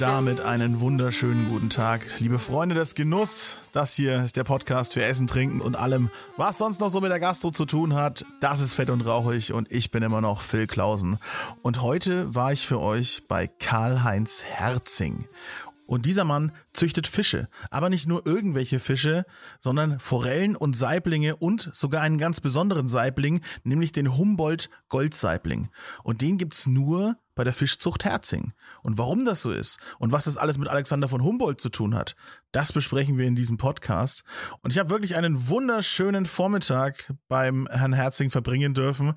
Damit einen wunderschönen guten Tag, liebe Freunde des Genuss. Das hier ist der Podcast für Essen, Trinken und allem, was sonst noch so mit der Gastro zu tun hat. Das ist Fett und Rauchig und ich bin immer noch Phil Klausen. Und heute war ich für euch bei Karl-Heinz Herzing. Und dieser Mann züchtet Fische, aber nicht nur irgendwelche Fische, sondern Forellen und Saiblinge und sogar einen ganz besonderen Saibling, nämlich den Humboldt Goldsaibling. Und den gibt's nur bei der Fischzucht Herzing. Und warum das so ist und was das alles mit Alexander von Humboldt zu tun hat, das besprechen wir in diesem Podcast. Und ich habe wirklich einen wunderschönen Vormittag beim Herrn Herzing verbringen dürfen.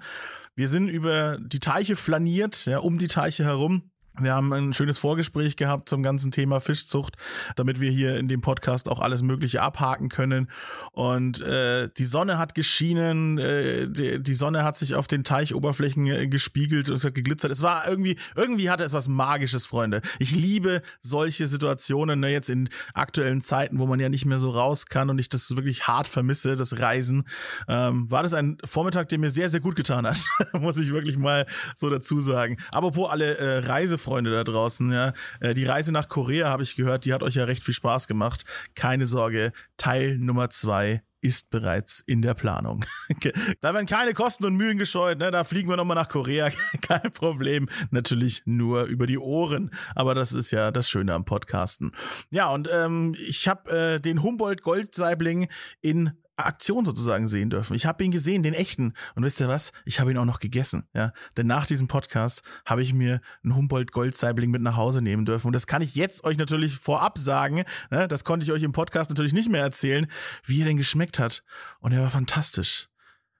Wir sind über die Teiche flaniert, ja, um die Teiche herum wir haben ein schönes Vorgespräch gehabt zum ganzen Thema Fischzucht, damit wir hier in dem Podcast auch alles Mögliche abhaken können. Und äh, die Sonne hat geschienen, äh, die, die, Sonne hat sich auf den Teichoberflächen äh, gespiegelt und es hat geglitzert. Es war irgendwie, irgendwie hatte es was Magisches, Freunde. Ich liebe solche Situationen, ne, jetzt in aktuellen Zeiten, wo man ja nicht mehr so raus kann und ich das wirklich hart vermisse, das Reisen. Ähm, war das ein Vormittag, der mir sehr, sehr gut getan hat, muss ich wirklich mal so dazu sagen. Apropos alle äh, Reise Freunde da draußen, ja. Äh, die Reise nach Korea habe ich gehört, die hat euch ja recht viel Spaß gemacht. Keine Sorge, Teil Nummer zwei ist bereits in der Planung. da werden keine Kosten und Mühen gescheut, ne? Da fliegen wir nochmal nach Korea, kein Problem. Natürlich nur über die Ohren, aber das ist ja das Schöne am Podcasten. Ja, und ähm, ich habe äh, den Humboldt Goldsaibling in Aktion sozusagen sehen dürfen. Ich habe ihn gesehen, den echten. Und wisst ihr was? Ich habe ihn auch noch gegessen. Ja, denn nach diesem Podcast habe ich mir einen Humboldt Goldsaibling mit nach Hause nehmen dürfen. Und das kann ich jetzt euch natürlich vorab sagen. Ne? Das konnte ich euch im Podcast natürlich nicht mehr erzählen, wie er denn geschmeckt hat. Und er war fantastisch.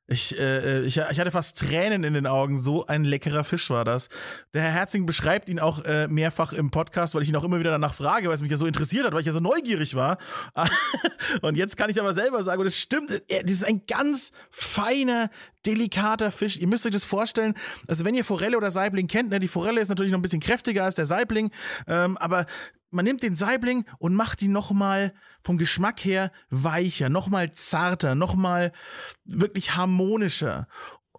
Ich, äh, ich, ich hatte fast Tränen in den Augen. So ein leckerer Fisch war das. Der Herr Herzing beschreibt ihn auch äh, mehrfach im Podcast, weil ich ihn auch immer wieder danach frage, weil es mich ja so interessiert hat, weil ich ja so neugierig war. und jetzt kann ich aber selber sagen, und es stimmt, das ist ein ganz feiner, delikater Fisch. Ihr müsst euch das vorstellen. Also wenn ihr Forelle oder Saibling kennt, ne, die Forelle ist natürlich noch ein bisschen kräftiger als der Saibling, ähm, aber man nimmt den Saibling und macht ihn nochmal vom Geschmack her weicher, nochmal zarter, nochmal wirklich harmonischer.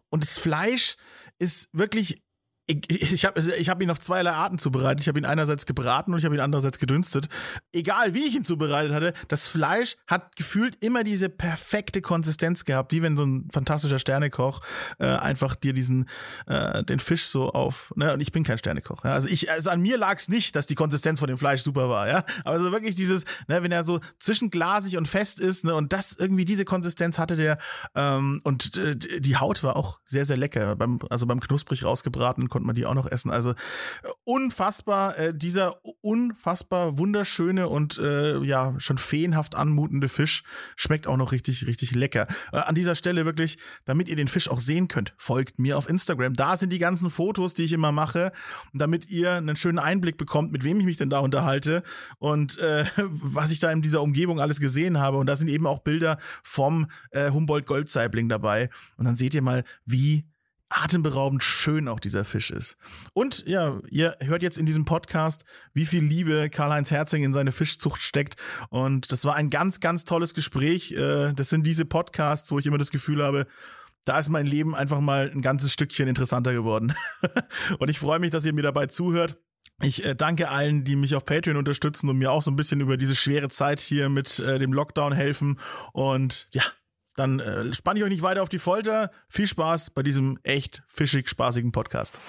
Und das Fleisch ist wirklich ich, ich habe ich hab ihn auf zweierlei Arten zubereitet. Ich habe ihn einerseits gebraten und ich habe ihn andererseits gedünstet. Egal wie ich ihn zubereitet hatte, das Fleisch hat gefühlt immer diese perfekte Konsistenz gehabt, wie wenn so ein fantastischer Sternekoch äh, einfach dir diesen äh, den Fisch so auf. Ne? Und ich bin kein Sternekoch. Ja? Also ich, also an mir lag es nicht, dass die Konsistenz von dem Fleisch super war. Ja, aber so wirklich dieses, ne, wenn er so zwischenglasig und fest ist, ne, und das irgendwie diese Konsistenz hatte der ähm, und äh, die Haut war auch sehr sehr lecker. Beim, also beim knusprig rausgebraten konnte man die auch noch essen. Also äh, unfassbar, äh, dieser unfassbar wunderschöne und äh, ja schon feenhaft anmutende Fisch schmeckt auch noch richtig, richtig lecker. Äh, an dieser Stelle wirklich, damit ihr den Fisch auch sehen könnt, folgt mir auf Instagram. Da sind die ganzen Fotos, die ich immer mache, damit ihr einen schönen Einblick bekommt, mit wem ich mich denn da unterhalte und äh, was ich da in dieser Umgebung alles gesehen habe. Und da sind eben auch Bilder vom äh, Humboldt Goldsaibling dabei. Und dann seht ihr mal, wie atemberaubend schön auch dieser Fisch ist. Und ja, ihr hört jetzt in diesem Podcast, wie viel Liebe Karl-Heinz Herzing in seine Fischzucht steckt. Und das war ein ganz, ganz tolles Gespräch. Äh, das sind diese Podcasts, wo ich immer das Gefühl habe, da ist mein Leben einfach mal ein ganzes Stückchen interessanter geworden. Und ich freue mich, dass ihr mir dabei zuhört. Ich äh, danke allen, die mich auf Patreon unterstützen und mir auch so ein bisschen über diese schwere Zeit hier mit äh, dem Lockdown helfen. Und ja, dann äh, spanne ich euch nicht weiter auf die Folter. Viel Spaß bei diesem echt fischig spaßigen Podcast.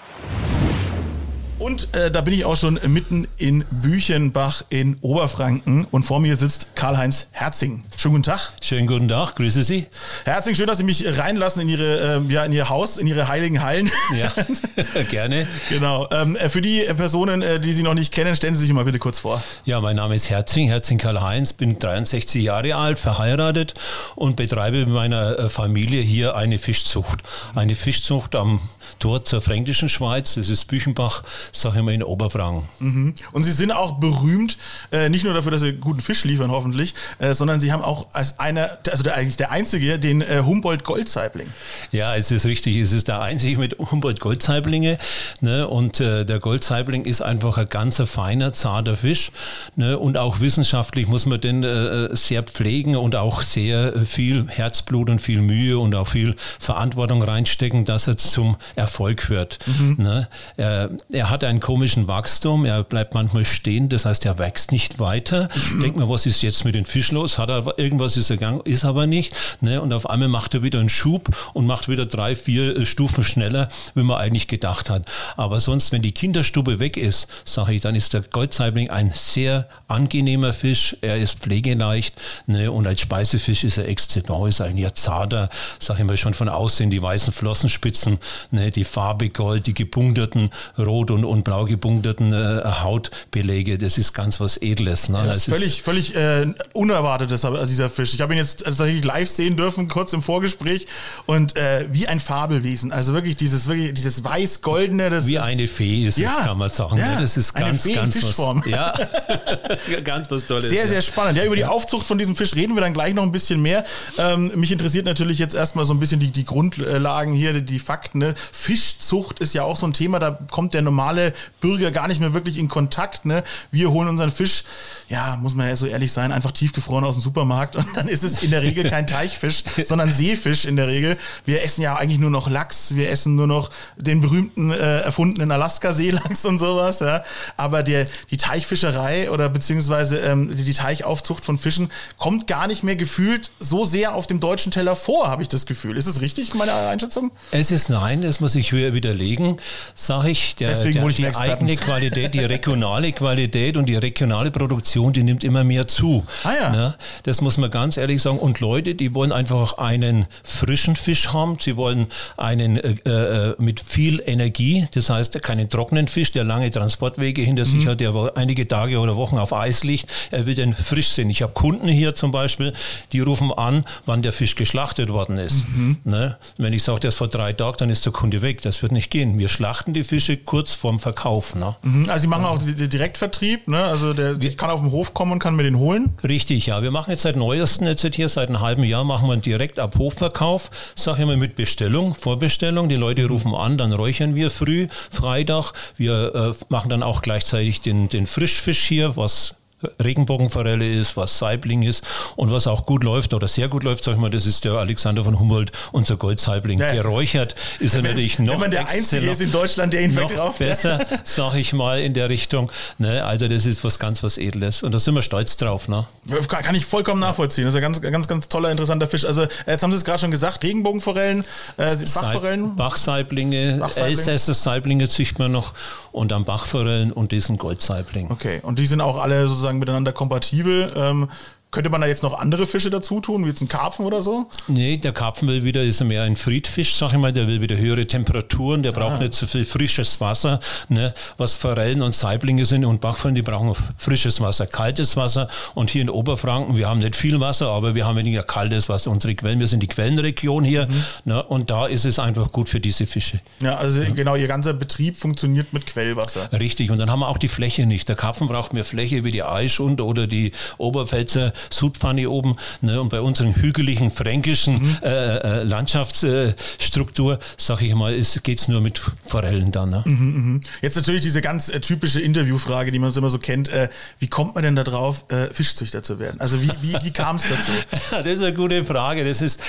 Und äh, da bin ich auch schon mitten in Büchenbach in Oberfranken und vor mir sitzt Karl-Heinz Herzing. Schönen guten Tag. Schönen guten Tag, grüße Sie. Herzing, schön, dass Sie mich reinlassen in Ihre, äh, ja, in Ihr Haus, in Ihre heiligen Hallen. Ja, gerne. Genau. Ähm, äh, für die Personen, äh, die Sie noch nicht kennen, stellen Sie sich mal bitte kurz vor. Ja, mein Name ist Herzing, Herzing Karl-Heinz, bin 63 Jahre alt, verheiratet und betreibe mit meiner äh, Familie hier eine Fischzucht. Eine Fischzucht am Tor zur Fränkischen Schweiz, das ist Büchenbach sag ich mal, in Oberfranken. Mhm. Und Sie sind auch berühmt, äh, nicht nur dafür, dass Sie guten Fisch liefern, hoffentlich, äh, sondern Sie haben auch als einer, also der, eigentlich der Einzige, den äh, Humboldt Goldsaibling. Ja, es ist richtig. Es ist der Einzige mit Humboldt Goldsaiblinge. Ne? Und äh, der Goldsaibling ist einfach ein ganzer feiner, zarter Fisch. Ne? Und auch wissenschaftlich muss man den äh, sehr pflegen und auch sehr äh, viel Herzblut und viel Mühe und auch viel Verantwortung reinstecken, dass er zum Erfolg wird. Mhm. Ne? Er, er, hat einen komischen Wachstum, er bleibt manchmal stehen, das heißt, er wächst nicht weiter. Mhm. Denkt man, was ist jetzt mit dem Fisch los? Hat er irgendwas ist er gegangen, ist aber nicht. Ne? Und auf einmal macht er wieder einen Schub und macht wieder drei, vier äh, Stufen schneller, wie man eigentlich gedacht hat. Aber sonst, wenn die Kinderstube weg ist, sage ich, dann ist der Goldsaibling ein sehr angenehmer Fisch. Er ist pflegeleicht ne? und als Speisefisch ist er exzellent, ist ein zarter, sage ich mal schon von außen, die weißen Flossenspitzen, ne? die Farbe Gold, die gepunkteten, rot und, und blau gepunkteten äh, Hautbelege, das ist ganz was Edles. Ne? Ja, das, das ist völlig, völlig äh, unerwartetes, also dieser Fisch. Ich habe ihn jetzt tatsächlich live sehen dürfen, kurz im Vorgespräch und äh, wie ein Fabelwesen. Also wirklich dieses, wirklich dieses weiß-goldene. Wie eine Fee ist ja, es, kann man sagen. Ja, das ist ganz, eine ganz Fischform. was. Ja, ganz was Tolles. Sehr, sehr spannend. Ja, über die Aufzucht von diesem Fisch reden wir dann gleich noch ein bisschen mehr. Ähm, mich interessiert natürlich jetzt erstmal so ein bisschen die, die Grundlagen hier, die, die Fakten. Ne? Fischzucht ist ja auch so ein Thema, da kommt der normale Bürger gar nicht mehr wirklich in Kontakt. Ne? Wir holen unseren Fisch, ja, muss man ja so ehrlich sein, einfach tiefgefroren aus dem Supermarkt und dann ist es in der Regel kein Teichfisch, sondern Seefisch in der Regel. Wir essen ja eigentlich nur noch Lachs, wir essen nur noch den berühmten äh, erfundenen Alaska-Seelachs und sowas. Ja? Aber der, die Teichfischerei oder beziehungsweise ähm, die Teichaufzucht von Fischen kommt gar nicht mehr gefühlt so sehr auf dem deutschen Teller vor, habe ich das Gefühl. Ist es richtig, meine Einschätzung? Es ist nein, das muss ich widerlegen, sage ich. Der, Deswegen der, ich die eigene Qualität, die regionale Qualität und die regionale Produktion, die nimmt immer mehr zu. Ah ja. Ne? Das muss man ganz ehrlich sagen. Und Leute, die wollen einfach einen frischen Fisch haben. Sie wollen einen äh, äh, mit viel Energie, das heißt keinen trockenen Fisch, der lange Transportwege hinter mhm. sich hat, der einige Tage oder Wochen auf Eis liegt. Er will den frisch sehen. Ich habe Kunden hier zum Beispiel, die rufen an, wann der Fisch geschlachtet worden ist. Mhm. Ne? Wenn ich sage, der ist vor drei Tagen, dann ist der Kunde weg. Das wird nicht gehen. Wir schlachten die Fische kurz vorm Verkauf. Ne? Mhm. Also Sie machen auch den Direktvertrieb, ne? also der, ich kann auf den Hof kommen und kann mir den holen? Richtig, ja. Wir machen jetzt seit neuesten jetzt hier, seit einem halben Jahr machen wir einen direkt ab Hofverkauf, sage ich mal mit Bestellung, Vorbestellung. Die Leute rufen an, dann räuchern wir früh, Freitag. Wir äh, machen dann auch gleichzeitig den, den Frischfisch hier, was Regenbogenforelle ist, was Saibling ist und was auch gut läuft oder sehr gut läuft, sag ich mal, das ist der Alexander von Humboldt, unser Goldsaibling. Ja. Geräuchert ist er wenn, natürlich noch Wenn man der Einzige ist in Deutschland, der ihn verkauft. besser, sag ich mal, in der Richtung. Ne? Also das ist was ganz was Edles und da sind wir stolz drauf. Ne? Kann ich vollkommen nachvollziehen. Das ist ein ganz, ganz, ganz toller, interessanter Fisch. Also jetzt haben Sie es gerade schon gesagt, Regenbogenforellen, äh, Bachforellen. Bachsaiblinge, Bachsaibling. Elsässer Saiblinge züchten wir noch und dann Bachforellen und diesen Goldsaibling. Okay, und die sind auch alle sozusagen miteinander kompatibel. Ähm, könnte man da jetzt noch andere Fische dazu tun, wie jetzt ein Karpfen oder so? Nee, der Karpfen will wieder, ist mehr ein Friedfisch, sag ich mal, der will wieder höhere Temperaturen, der braucht ah. nicht so viel frisches Wasser, ne, was Forellen und Saiblinge sind und Bachforellen, die brauchen frisches Wasser, kaltes Wasser und hier in Oberfranken, wir haben nicht viel Wasser, aber wir haben weniger kaltes Wasser, unsere Quellen, wir sind die Quellenregion hier mhm. ne, und da ist es einfach gut für diese Fische. Ja, also ja. genau, ihr ganzer Betrieb funktioniert mit Quellwasser. Richtig, und dann haben wir auch die Fläche nicht. Der Karpfen braucht mehr Fläche wie die Eischund oder die Oberpfälzer Sudpfanne oben. Ne? Und bei unseren hügeligen fränkischen mhm. äh, äh, Landschaftsstruktur, sage ich mal, geht es nur mit Forellen dann. Ne? Mhm, mh. Jetzt natürlich diese ganz äh, typische Interviewfrage, die man so immer so kennt. Äh, wie kommt man denn da drauf, äh, Fischzüchter zu werden? Also wie, wie, wie kam es dazu? das ist eine gute Frage. Das ist,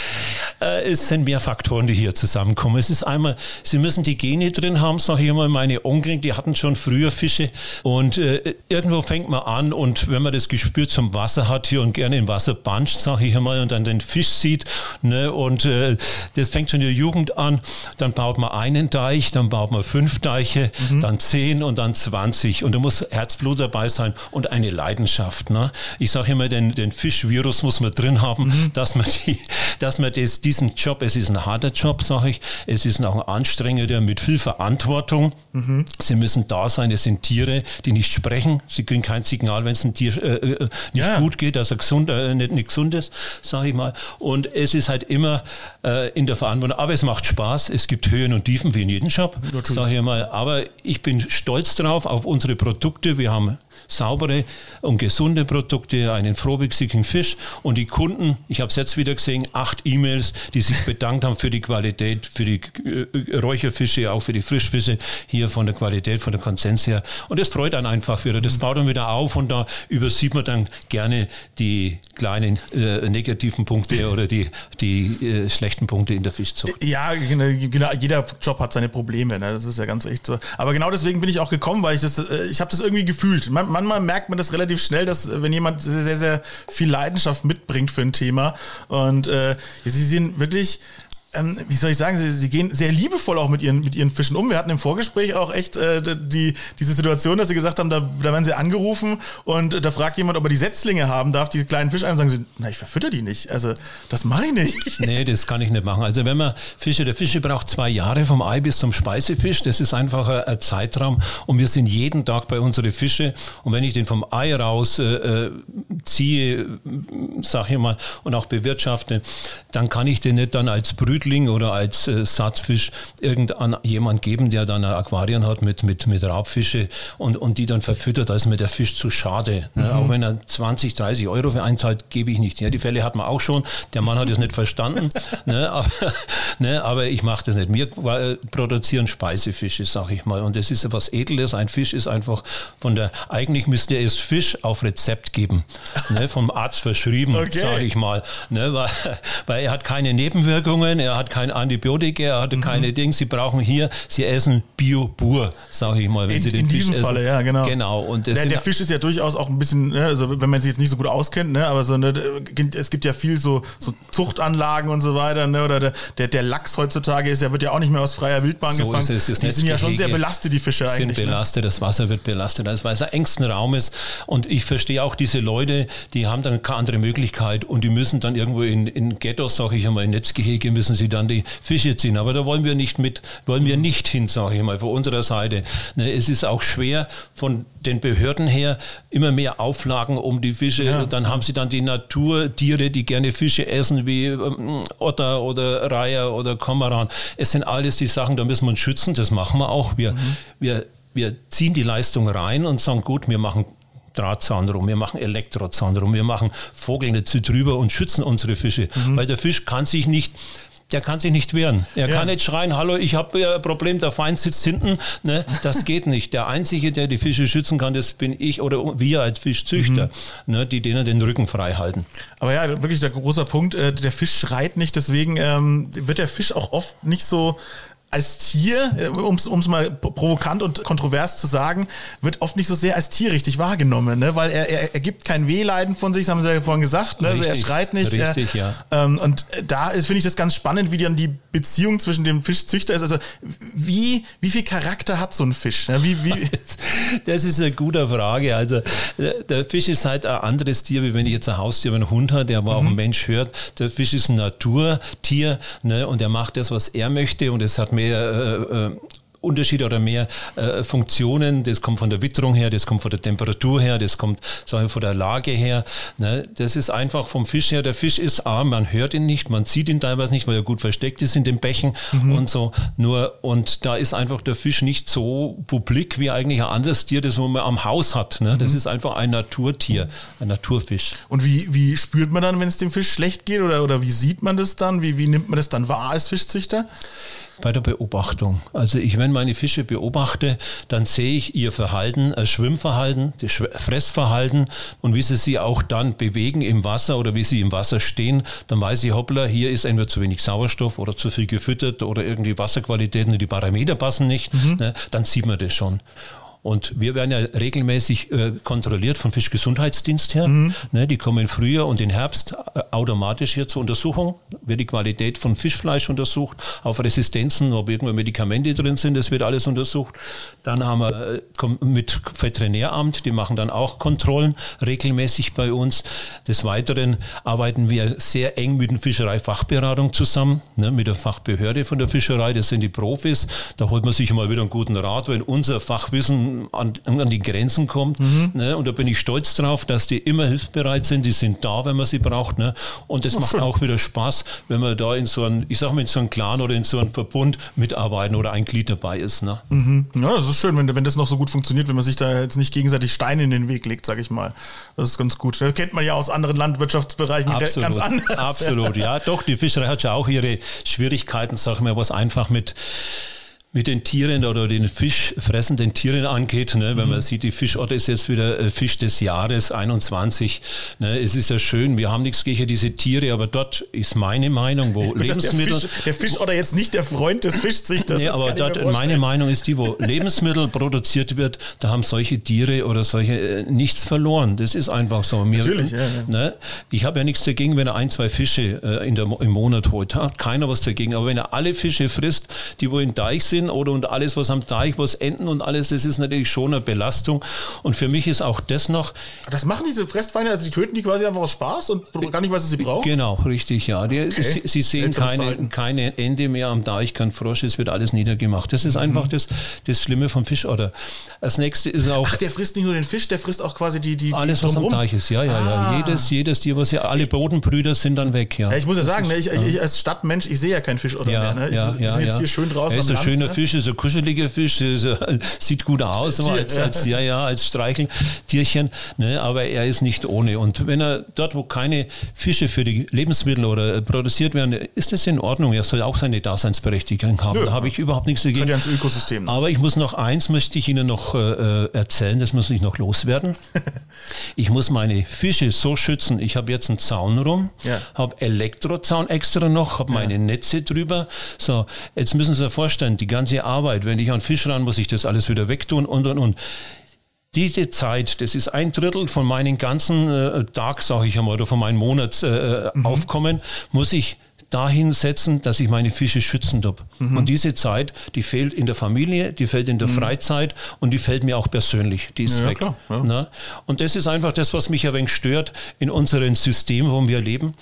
äh, es sind mehr Faktoren, die hier zusammenkommen. Es ist einmal, Sie müssen die Gene drin haben, sage ich immer. Meine Onkel, die hatten schon früher Fische und irgendwo fängt man an und wenn man das Gespür zum Wasser hat hier und gerne im Wasser buncht, sage ich einmal, und dann den Fisch sieht. Ne, und äh, das fängt schon in der Jugend an. Dann baut man einen Deich, dann baut man fünf Deiche, mhm. dann zehn und dann zwanzig. Und da muss Herzblut dabei sein und eine Leidenschaft. Ne? Ich sage immer, den, den Fischvirus muss man drin haben, mhm. dass man, die, dass man das, diesen Job, es ist ein harter Job, sage ich, es ist auch ein anstrengender mit viel Verantwortung. Mhm. Sie müssen da sein, es sind Tiere, die nicht sprechen. Sie kriegen kein Signal, wenn es ein Tier äh, äh nicht ja. gut geht, dass er gesund, äh, nicht, nicht gesund ist, sage ich mal. Und es ist halt immer äh, in der Verantwortung. Aber es macht Spaß. Es gibt Höhen und Tiefen wie in jedem Job, sage ich mal. Aber ich bin stolz drauf auf unsere Produkte. Wir haben saubere und gesunde Produkte, einen frohwüchsigen Fisch und die Kunden, ich habe es jetzt wieder gesehen, acht E-Mails, die sich bedankt haben für die Qualität, für die äh, Räucherfische, auch für die Frischfische hier von der Qualität, von der Konsens her. Und das freut dann einfach wieder. Das baut dann wieder auf und da übersieht man dann gerne die kleinen äh, negativen Punkte oder die, die äh, schlechten Punkte in der Fischzucht. Ja, genau, genau, jeder Job hat seine Probleme, ne? das ist ja ganz echt so. Aber genau deswegen bin ich auch gekommen, weil ich das, äh, ich habe das irgendwie gefühlt. Man, manchmal merkt man das relativ schnell, dass äh, wenn jemand sehr, sehr viel Leidenschaft mitbringt für ein Thema. Und äh, sie sind wirklich ähm, wie soll ich sagen, sie, sie gehen sehr liebevoll auch mit ihren, mit ihren Fischen um. Wir hatten im Vorgespräch auch echt äh, die, diese Situation, dass sie gesagt haben, da, da werden sie angerufen und da fragt jemand, ob er die Setzlinge haben darf, die kleinen Fische ein, sagen sie, na, ich verfütter die nicht. Also, das mache ich nicht. Nee, das kann ich nicht machen. Also, wenn man Fische, der Fische braucht zwei Jahre vom Ei bis zum Speisefisch. Das ist einfach ein, ein Zeitraum und wir sind jeden Tag bei unseren Fische und wenn ich den vom Ei raus äh, äh ziehe, sag ich mal, und auch bewirtschafte, dann kann ich den nicht dann als Brütling oder als äh, Sattfisch irgendein jemand geben, der dann ein Aquarium hat mit, mit, mit Raubfische und, und die dann verfüttert, da ist mir der Fisch zu schade. Ne? Mhm. Auch wenn er 20, 30 Euro für einzahlt, gebe ich nicht. Ja, die Fälle hat man auch schon. Der Mann hat es nicht verstanden. ne? Aber, ne? aber ich mache das nicht. Wir äh, produzieren Speisefische, sag ich mal. Und das ist etwas Edles. Ein Fisch ist einfach von der, eigentlich müsste es Fisch auf Rezept geben. Ne? Vom Arzt verschrieben, okay. sage ich mal. Ne? Weil, weil er hat keine Nebenwirkungen, er hat kein Antibiotika, er hat mhm. keine Dinge. Sie brauchen hier, sie essen Bio-Bur, sage ich mal, wenn in, sie den in Fisch diesem essen. Falle, ja, genau. Genau. Und der, der Fisch ist ja durchaus auch ein bisschen, ne, also wenn man sich jetzt nicht so gut auskennt, ne, aber so, ne, es gibt ja viel so, so Zuchtanlagen und so weiter, ne, oder der, der, Lachs heutzutage ist ja, wird ja auch nicht mehr aus freier Wildbahn so gefangen. Ist es, die sind ja schon sehr belastet, die Fische sind eigentlich. Sind ne? belastet, ne? das Wasser wird belastet, weil es ein engsten Raum ist. Und ich verstehe auch diese Leute, die haben dann keine andere Möglichkeit und die müssen dann irgendwo in, in Ghettos, sage ich einmal, in Netzgehege müssen sie dann die Fische ziehen. Aber da wollen wir nicht mit, wollen wir nicht hin, sage ich mal, von unserer Seite. Ne, es ist auch schwer von den Behörden her immer mehr Auflagen um die Fische. Ja. Dann haben sie dann die Naturtiere, die gerne Fische essen, wie ähm, Otter oder Reiher oder Komaran. Es sind alles die Sachen, da müssen wir uns schützen. Das machen wir auch. Wir, mhm. wir, wir ziehen die Leistung rein und sagen, gut, wir machen Drahtzaun rum, wir machen Elektrozaun rum, wir machen Vogelnetze drüber und schützen unsere Fische. Mhm. Weil der Fisch kann sich nicht der kann sich nicht wehren. Er ja. kann nicht schreien, hallo, ich habe ein Problem, der Feind sitzt hinten. Ne? Das geht nicht. Der Einzige, der die Fische schützen kann, das bin ich oder wir als Fischzüchter, mhm. ne? die denen den Rücken frei halten. Aber ja, wirklich der große Punkt, äh, der Fisch schreit nicht, deswegen ähm, wird der Fisch auch oft nicht so als Tier, äh, um es mal provokant und kontrovers zu sagen, wird oft nicht so sehr als Tier richtig wahrgenommen, ne? weil er, er, er gibt kein Wehleiden von sich, das haben sie ja vorhin gesagt, ne? Richtig, also er schreit nicht. Richtig, er, ja. Ähm, und da finde ich das ganz spannend, wie dann die Beziehung zwischen dem Fischzüchter ist. Also wie, wie viel Charakter hat so ein Fisch? Ne? Wie, wie das ist eine gute Frage. Also der Fisch ist halt ein anderes Tier, wie wenn ich jetzt ein Haustier, einen Hund habe, der aber mhm. auf einen Mensch hört. Der Fisch ist ein Naturtier ne? und er macht das, was er möchte und es hat mehr äh, äh, Unterschiede oder mehr äh, Funktionen. Das kommt von der Witterung her, das kommt von der Temperatur her, das kommt sagen wir, von der Lage her. Ne? Das ist einfach vom Fisch her. Der Fisch ist arm, man hört ihn nicht, man sieht ihn teilweise nicht, weil er gut versteckt ist in den Bächen mhm. und so. Nur, und da ist einfach der Fisch nicht so publik wie eigentlich ein anderes Tier, das man am Haus hat. Ne? Das mhm. ist einfach ein Naturtier, ein Naturfisch. Und wie, wie spürt man dann, wenn es dem Fisch schlecht geht oder, oder wie sieht man das dann? Wie, wie nimmt man das dann wahr als Fischzüchter? Bei der Beobachtung. Also ich, wenn meine Fische beobachte, dann sehe ich ihr Verhalten, das Schwimmverhalten, das Fressverhalten und wie sie sich auch dann bewegen im Wasser oder wie sie im Wasser stehen, dann weiß ich, hoppla, hier ist entweder zu wenig Sauerstoff oder zu viel gefüttert oder irgendwie Wasserqualitäten, die Parameter passen nicht, mhm. ne, dann sieht man das schon. Und wir werden ja regelmäßig äh, kontrolliert vom Fischgesundheitsdienst her. Mhm. Ne, die kommen im Frühjahr und im Herbst äh, automatisch hier zur Untersuchung. Wird die Qualität von Fischfleisch untersucht, auf Resistenzen, ob irgendwo Medikamente drin sind, das wird alles untersucht. Dann haben wir äh, mit Veterinäramt, die machen dann auch Kontrollen regelmäßig bei uns. Des Weiteren arbeiten wir sehr eng mit der Fischereifachberatung zusammen, ne, mit der Fachbehörde von der Fischerei. Das sind die Profis. Da holt man sich mal wieder einen guten Rat, wenn unser Fachwissen an, an, an die Grenzen kommt. Mhm. Ne? Und da bin ich stolz drauf, dass die immer hilfsbereit sind. Die sind da, wenn man sie braucht. Ne? Und es macht schön. auch wieder Spaß, wenn man da in so einem, ich sag mal, in so einem Clan oder in so einem Verbund mitarbeiten oder ein Glied dabei ist. Ne? Ja, das ist schön, wenn, wenn das noch so gut funktioniert, wenn man sich da jetzt nicht gegenseitig Steine in den Weg legt, sag ich mal. Das ist ganz gut. Das kennt man ja aus anderen Landwirtschaftsbereichen Absolut, ganz anders. absolut. Ja, doch, die Fischerei hat ja auch ihre Schwierigkeiten, sag ich mal, was einfach mit mit den Tieren oder den fischfressenden Tieren angeht. Ne? Wenn man sieht, die Fischotter ist jetzt wieder äh, Fisch des Jahres 21. Ne? Es ist ja schön, wir haben nichts gegen diese Tiere, aber dort ist meine Meinung, wo Gut, dass der, Lebensmittel... Fisch, der Fischotter jetzt nicht der Freund des Fischzüchters Nee, aber dort, meine Meinung ist die, wo Lebensmittel produziert wird, da haben solche Tiere oder solche äh, nichts verloren. Das ist einfach so. Mir, Natürlich, ja, ja. Ne? Ich habe ja nichts dagegen, wenn er ein, zwei Fische äh, in der, im Monat holt. Hat keiner was dagegen. Aber wenn er alle Fische frisst, die wo im Deich sind oder und alles, was am Deich, was enden und alles, das ist natürlich schon eine Belastung. Und für mich ist auch das noch, Das machen diese Fressfeinde, also die töten die quasi einfach aus Spaß und gar nicht, was sie brauchen? Genau, richtig, ja. Die, sie, sie sehen keine, keine Ende mehr am Deich, kein Frosch, es wird alles niedergemacht. Das ist Mhm. einfach das, das Schlimme vom Fischotter. Das nächste ist auch Ach, der frisst nicht nur den Fisch, der frisst auch quasi die, die alles, was am drumherum. Deich ist. Ja, ja, Ah. ja. Jedes, jedes Tier, was ja, alle Bodenbrüder sind dann weg, ja. Ja, ich muss ja sagen, ne, ich, ich als Stadtmensch, ich sehe ja keinen Fischotter Ja, mehr. Ne? Ich, ja, ja, sind jetzt hier schön draußen Er ist am ein Land, schöner ne? Fisch, ist ein kuscheliger Fisch, ist, äh, sieht gut aus, aber als, als, ja, ja, als Streicheltierchen, ne, aber er ist nicht ohne. Und wenn er dort, wo keine Fische für die Lebensmittel oder äh, produziert werden, ist das in Ordnung. Er soll auch seine Daseinsberechtigung haben. Nö. Da habe ich überhaupt nichts dagegen. Ja ins Ökosystem. Aber ich muss noch eins, möchte ich Ihnen noch äh, erzählen, das muss ich noch loswerden. Ich muss meine Fische so schützen. Ich habe jetzt einen Zaun rum, Ja. habe Elektrozaun extra noch, habe meine Netze drüber. So, jetzt müssen Sie sich vorstellen, die ganze Arbeit, wenn ich an Fisch ran, muss ich das alles wieder wegtun und und und. Diese Zeit, das ist ein Drittel von meinen ganzen äh, Tag, sage ich einmal, oder von meinem Monatsaufkommen, äh, Aufkommen, muss ich dahin setzen, dass ich meine Fische schützen darf. Und diese Zeit, die fehlt in der Familie, die fehlt in der Freizeit und die fällt mir auch persönlich. Die ist Ja, weg. klar, ja. Ne? Und das ist einfach das, was mich ein wenig stört in unserem System, wo wir leben.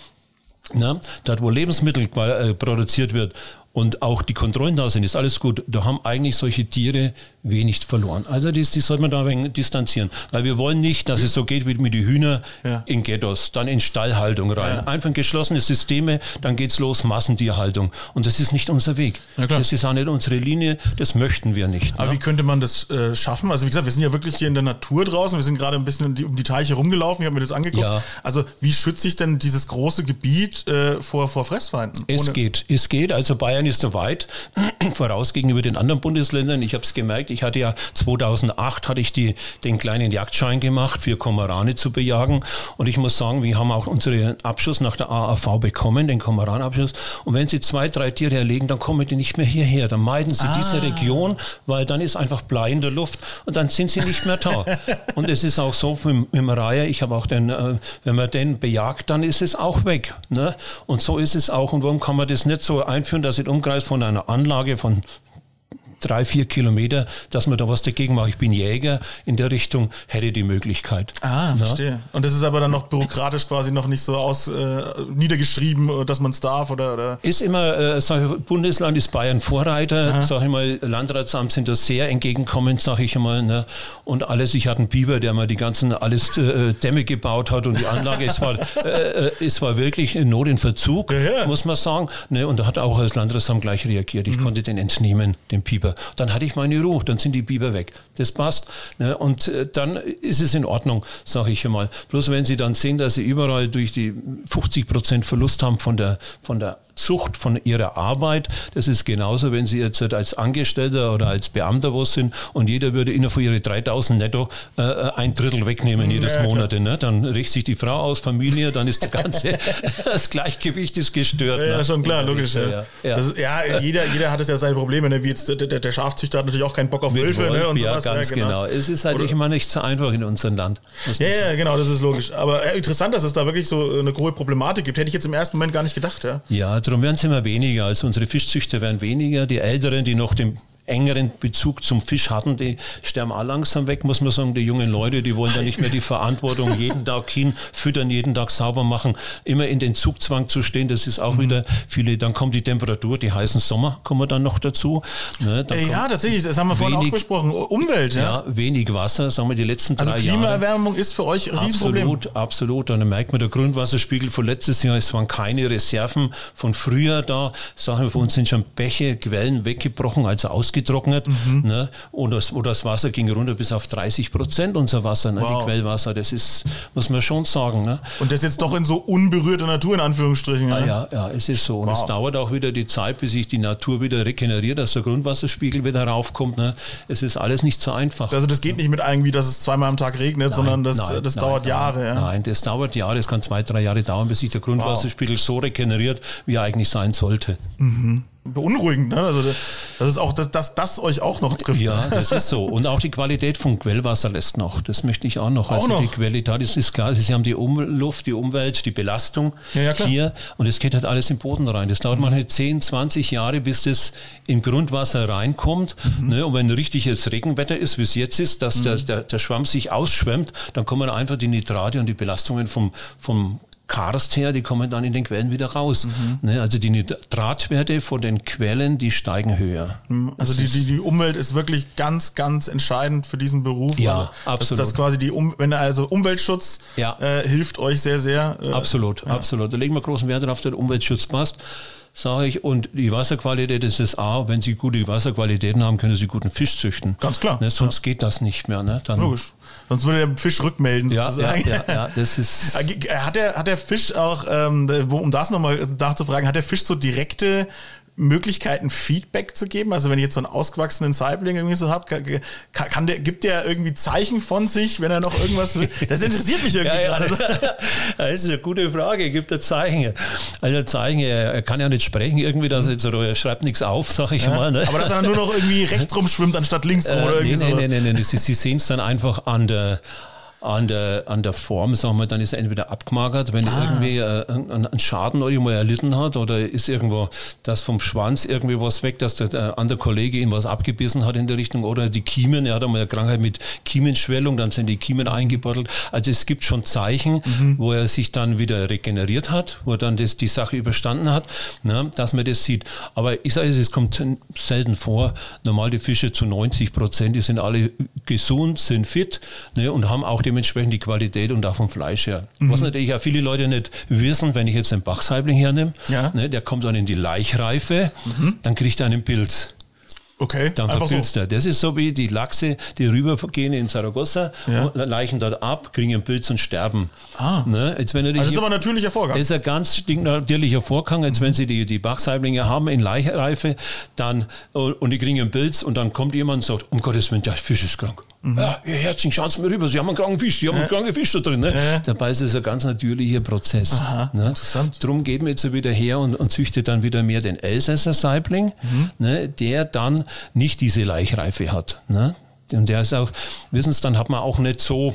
Ne? Dort, wo Lebensmittel äh, produziert wird und auch die Kontrollen da sind, ist alles gut. Da haben eigentlich solche Tiere wenig verloren. Also das, die sollte man da ein wenig distanzieren. Weil wir wollen nicht, dass es so geht wie mit den Hühner Ja. in Ghettos, dann in Stallhaltung rein. Einfach geschlossene Systeme, dann geht's los, Massentierhaltung. Und das ist nicht unser Weg. Ja, das ist auch nicht unsere Linie, das möchten wir nicht. Aber ne? wie könnte man das äh, schaffen? Also wie gesagt, wir sind ja wirklich hier in der Natur draußen. Wir sind gerade ein bisschen um die, um die Teiche rumgelaufen. Ich habe mir das angeguckt. Ja. Also wie schütze ich denn dieses große Gebiet äh, vor, vor Fressfeinden? Es geht, es geht. Also Bayern ist da weit voraus gegenüber den anderen Bundesländern. Ich habe es gemerkt, ich hatte ja 2008 hatte ich die, den kleinen Jagdschein gemacht, für Komarane zu bejagen. Und ich muss sagen, wir haben auch unseren Abschluss nach der AAV bekommen, den Komaranabschluss. Und wenn Sie zwei, drei Tiere erlegen, dann kommen die nicht mehr hierher. Dann meiden Sie diese Region, weil dann ist einfach Blei in der Luft und dann sind sie nicht mehr da. und es ist auch so mit, mit dem Reiher, ich habe auch den, äh, wenn man den bejagt, dann ist es auch weg. Ne? Und so ist es auch. Und warum kann man das nicht so einführen, dass im Umkreis von einer Anlage von drei, vier Kilometer, dass man da was dagegen macht. Ich bin Jäger in der Richtung, hätte die Möglichkeit. Ah, Ja. verstehe. Und das ist aber dann noch bürokratisch quasi noch nicht so aus äh, niedergeschrieben, äh, dass man es darf oder, oder Ist immer, äh, sag ich, Bundesland ist Bayern Vorreiter, sag ich mal, Landratsamt sind da sehr entgegenkommend, sag ich mal. Ne? Und alles, ich hatte einen Biber, der mal die ganzen alles äh, Dämme gebaut hat und die Anlage, es war, äh, äh, es war wirklich in Not in Verzug, Ja, ja. muss man sagen. Ne? Und da hat auch das Landratsamt gleich reagiert. Ich konnte den entnehmen, den Dann hatte ich meine Ruhe, dann sind die Biber weg. Das passt. Ne? Und äh, dann ist es in Ordnung, sage ich mal. Bloß wenn Sie dann sehen, dass Sie überall durch die 50 Prozent Verlust haben von der, von der Zucht, von ihrer Arbeit, das ist genauso, wenn Sie jetzt als Angestellter oder als Beamter wo sind und jeder würde Ihnen für Ihre 3000 netto äh, ein Drittel wegnehmen jedes Ja. Monat. Ne? Dann richtet sich die Frau aus, Familie, dann ist der ganze, das Gleichgewicht ist gestört. Ja, ne? ja, schon klar, logisch. Ja. ja. Das ist, ja, jeder, jeder hat es ja seine Probleme, ne? wie jetzt der, der, Schafzüchter hat natürlich auch keinen Bock auf Mit Wölfe ne? Wolf, und ja, sowas. ganz genau. Es ist halt Oder- immer nicht so einfach in unserem Land. Ja, ja, genau, das ist logisch. Aber interessant, dass es da wirklich so eine große Problematik gibt. Hätte ich jetzt im ersten Moment gar nicht gedacht, ja. Ja, darum werden es immer weniger. Also unsere Fischzüchter werden weniger. Die Älteren, die noch den engeren Bezug zum Fisch hatten, die sterben auch langsam weg, muss man sagen. Die jungen Leute, die wollen da nicht mehr die Verantwortung jeden Tag hin, füttern, jeden Tag sauber machen, immer in den Zugzwang zu stehen. Das ist auch mhm. wieder viele. Dann kommt die Temperatur, die heißen Sommer kommen dann noch dazu. Ne, äh, ja, tatsächlich, das haben wir vorhin wenig, auch besprochen. Umwelt, ja. ja. wenig Wasser, sagen wir die letzten also drei Jahre. Also Klimaerwärmung ist für euch ein Riesenproblem. Absolut, absolut. Und dann merkt man, der Grundwasserspiegel von letztes Jahr, es waren keine Reserven von früher da. Sagen wir, für uns sind schon Bäche, Quellen weggebrochen, also ausgetrocknet. Mhm. Ne? Und das, wo das Wasser ging runter bis auf 30 Prozent unser Wasser, ne? wow. die Quellwasser. Das ist, muss man schon sagen. Ne? Und das jetzt doch in so unberührter Natur, in Anführungsstrichen. Ja, ja, ja es ist so. Und wow. es dauert auch wieder die Zeit, bis sich die Natur wieder regeneriert, dass der Grundwasserspiegel wieder raufkommt. Ne? Es ist alles nicht so einfach. Also das geht nicht mit irgendwie, dass es zweimal am Tag regnet, nein, sondern das, nein, das nein, dauert Jahre. Ja? Nein, das dauert Jahre. Es kann zwei, drei Jahre dauern, bis sich der Grundwasserspiegel wow. so regeneriert, wie er eigentlich sein sollte. Mhm beunruhigend, ne? Also das ist auch, dass, dass das euch auch noch trifft. Ja, das ist so. Und auch die Qualität von Quellwasser lässt noch. Das möchte ich auch noch. Auch also noch? die Qualität, das ist klar, Sie haben die Umluft, die Umwelt, die Belastung ja, ja, hier und es geht halt alles im Boden rein. Das dauert mhm. manchmal 10, 20 Jahre, bis das in Grundwasser reinkommt. Mhm. Ne? Und wenn richtiges Regenwetter ist, wie es jetzt ist, dass mhm. der, der, der Schwamm sich ausschwemmt, dann kommen einfach die Nitrate und die Belastungen vom, vom Karst her, die kommen dann in den Quellen wieder raus. Mhm. Also die Nitratwerte von den Quellen, die steigen höher. Mhm. Also die, die, die Umwelt ist wirklich ganz, ganz entscheidend für diesen Beruf. Ja, absolut. Das, das quasi die um, wenn also Umweltschutz ja. äh, hilft euch sehr, sehr. Äh, absolut, ja. absolut. Da legen wir großen Wert darauf, dass der Umweltschutz passt sage ich. Und die Wasserqualität ist es A, wenn Sie gute Wasserqualitäten haben, können Sie guten Fisch züchten. Ganz klar. Ne, sonst ja. geht das nicht mehr. Ne? Dann, Logisch. Sonst würde der Fisch rückmelden sozusagen. Ja, ja, ja, das ist. Äh, hat der, hat der Fisch auch, ähm, um das nochmal nachzufragen, hat der Fisch so direkte Möglichkeiten, Feedback zu geben? Also wenn ich jetzt so einen ausgewachsenen Saibling irgendwie so habe, kann, kann, der, gibt der irgendwie Zeichen von sich, wenn er noch irgendwas will? Das interessiert mich irgendwie ja, gerade. Ja, das ist eine gute Frage. Gibt er Zeichen? Also Zeichen, er kann ja nicht sprechen irgendwie, dass er, jetzt, oder er schreibt nichts auf, sag ich ja, mal. Ne? Aber dass er nur noch irgendwie rechts rum schwimmt anstatt links rum äh, oder irgendwie nee, nee, nee, nee, nee, Sie, Sie sehen es dann einfach an der an der, an der Form, sagen wir, dann ist er entweder abgemagert, wenn ah. irgendwie äh, einen Schaden irgendwo erlitten hat oder ist irgendwo das vom Schwanz irgendwie was weg, dass der, der andere Kollege ihm was abgebissen hat in der Richtung oder die Kiemen, er hat einmal eine Krankheit mit Kiemenschwellung, dann sind die Kiemen eingebuddelt. Also es gibt schon Zeichen, mhm. wo er sich dann wieder regeneriert hat, wo er dann das, die Sache überstanden hat, ne, dass man das sieht. Aber ich sage es, es kommt selten vor. Normal die Fische zu 90 Prozent, die sind alle gesund, sind fit ne, und haben auch dementsprechend die Qualität und auch vom Fleisch her. Mhm. Was natürlich auch viele Leute nicht wissen, wenn ich jetzt den Bachsaibling hernehme, ja. ne, der kommt dann in die Laichreife, mhm. dann kriegt er einen Pilz. Okay. Dann verpilzt so. er. Das ist so wie die Lachse, die rübergehen in Saragossa, ja. leichen dort ab, kriegen einen Pilz und sterben. Ah. Ne? Jetzt, wenn also das ist aber ein natürlicher Vorgang. Das ist ein ganz natürlicher Vorgang. Jetzt, mhm. wenn Sie die, die Bachsaiblinge haben in Leichreife, dann, und die kriegen einen Pilz und dann kommt jemand und sagt, um Gottes Willen, der Fisch ist krank. Mhm. Ja, herzlichen schauen Sie mal rüber, Sie haben einen kranken Fisch, Sie haben ja. einen kranken Fisch da drin. Ne? Ja. Dabei ist es ein ganz natürlicher Prozess. Aha, ne? Interessant. Darum geht man jetzt wieder her und, und züchtet dann wieder mehr den Elsässer Saibling, mhm. ne? der dann nicht diese Laichreife hat. Ne? Und der ist auch, wissen Sie, dann hat man auch nicht so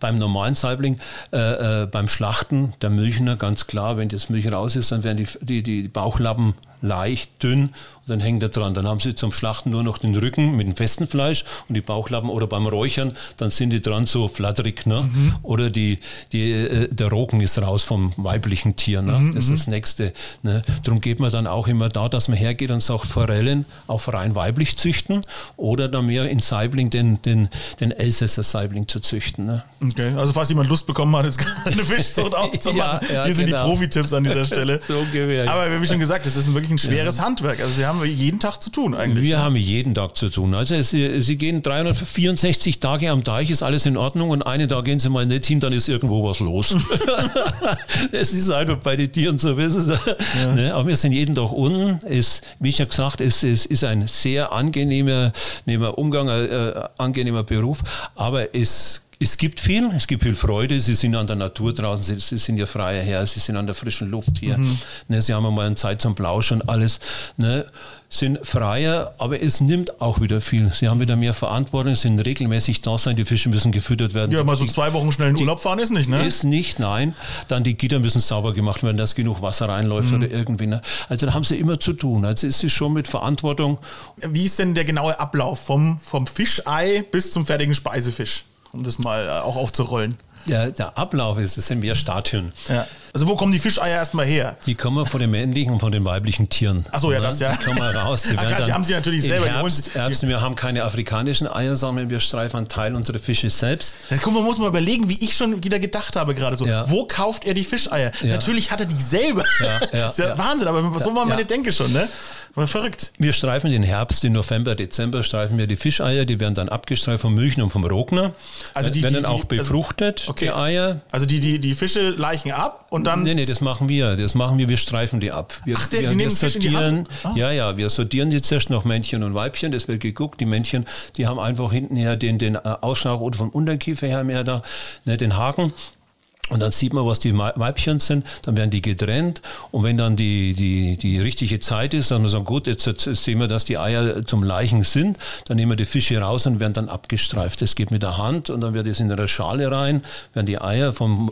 beim normalen Saibling, äh, äh, beim Schlachten der Milchner ganz klar, wenn das Milch raus ist, dann werden die, die, die Bauchlappen leicht, dünn und dann hängt er dran. Dann haben sie zum Schlachten nur noch den Rücken mit dem festen Fleisch und die Bauchlappen oder beim Räuchern, dann sind die dran so flatterig. Ne? Mhm. Oder die, die, äh, der Rogen ist raus vom weiblichen Tier. Ne? Mhm, das ist mhm. das Nächste. Ne? Darum geht man dann auch immer da, dass man hergeht und sagt, Forellen auf rein weiblich züchten oder dann mehr in Saibling den, den, den Elsässer Saibling zu züchten. Ne? Okay, also falls jemand Lust bekommen hat, jetzt eine Fischzucht aufzumachen, ja, ja, hier sind genau. die Profi-Tipps an dieser Stelle. so ungefähr, Aber wie schon gesagt, das ist wirklich ein schweres ja. Handwerk. Also Sie haben jeden Tag zu tun eigentlich. Wir ne? haben jeden Tag zu tun. Also Sie, Sie gehen 364 Tage am Teich, ist alles in Ordnung und einen Tag gehen Sie mal nicht hin, dann ist irgendwo was los. es ist einfach bei den Tieren so, wissen Sie. Ja. Ne? Aber wir sind jeden Tag unten. Es, wie ich ja gesagt, es, es ist ein sehr angenehmer, Umgang, äh, angenehmer Beruf, aber es Es gibt viel, es gibt viel Freude. Sie sind an der Natur draußen, sie, sie sind ja freier Herr, sie sind an der frischen Luft hier. Mhm. Ne, sie haben einmal eine Zeit zum Plauschen und alles. Ne, sind freier, aber es nimmt auch wieder viel. Sie haben wieder mehr Verantwortung, sind regelmäßig da sein, die Fische müssen gefüttert werden. Ja, mal so zwei Wochen schnell in Urlaub fahren ist nicht, ne? Ist nicht, nein. Dann die Gitter müssen sauber gemacht werden, dass genug Wasser reinläuft mhm. oder irgendwie. Ne? Also da haben sie immer zu tun. Also es ist schon mit Verantwortung. Wie ist denn der genaue Ablauf vom, vom Fischei bis zum fertigen Speisefisch? Um das mal äh, auch aufzurollen. Der, der Ablauf ist, das sind mehr Stadien. Ja. Also wo kommen die Fischeier erstmal her? Die kommen von den männlichen und von den weiblichen Tieren. Achso, ja, das ja. Die kommen raus. Die, Ach, klar, die haben sie natürlich selber. Herbst, Herbst, wir haben keine afrikanischen Eier, sondern wir streifen einen Teil unserer Fische selbst. Ja, guck, man muss mal überlegen, wie ich schon wieder gedacht habe gerade so. Ja. Wo kauft er die Fischeier? Ja. Natürlich hat er die selber. Ja, ist ja, Wahnsinn, aber so war meine Denke schon, ne? War verrückt. Wir streifen den Herbst, den November, Dezember streifen wir die Fischeier, die werden dann abgestreift vom Milchen und vom Rogner. Also die werden die, dann auch die, also befruchtet, also, okay. die Eier. Also die, die, die Fische leichen ab und dann. Nee, nee, das machen wir. Das machen wir, wir streifen die ab. Wir, Ach, der, wir, die nehmen die Hand? Ah. Ja, ja, wir sortieren die zuerst nach Männchen und Weibchen, das wird geguckt. Die Männchen, die haben einfach hintenher den, den äh, Ausschlag oder vom Unterkiefer her mehr da, ne, den Haken. Und dann sieht man, was die Weibchen sind, dann werden die getrennt und wenn dann die, die, die richtige Zeit ist, dann sagen, gut, jetzt, jetzt sehen wir, dass die Eier zum Leichen sind, dann nehmen wir die Fische raus und werden dann abgestreift. Das geht mit der Hand und dann wird es in eine Schale rein, werden die Eier vom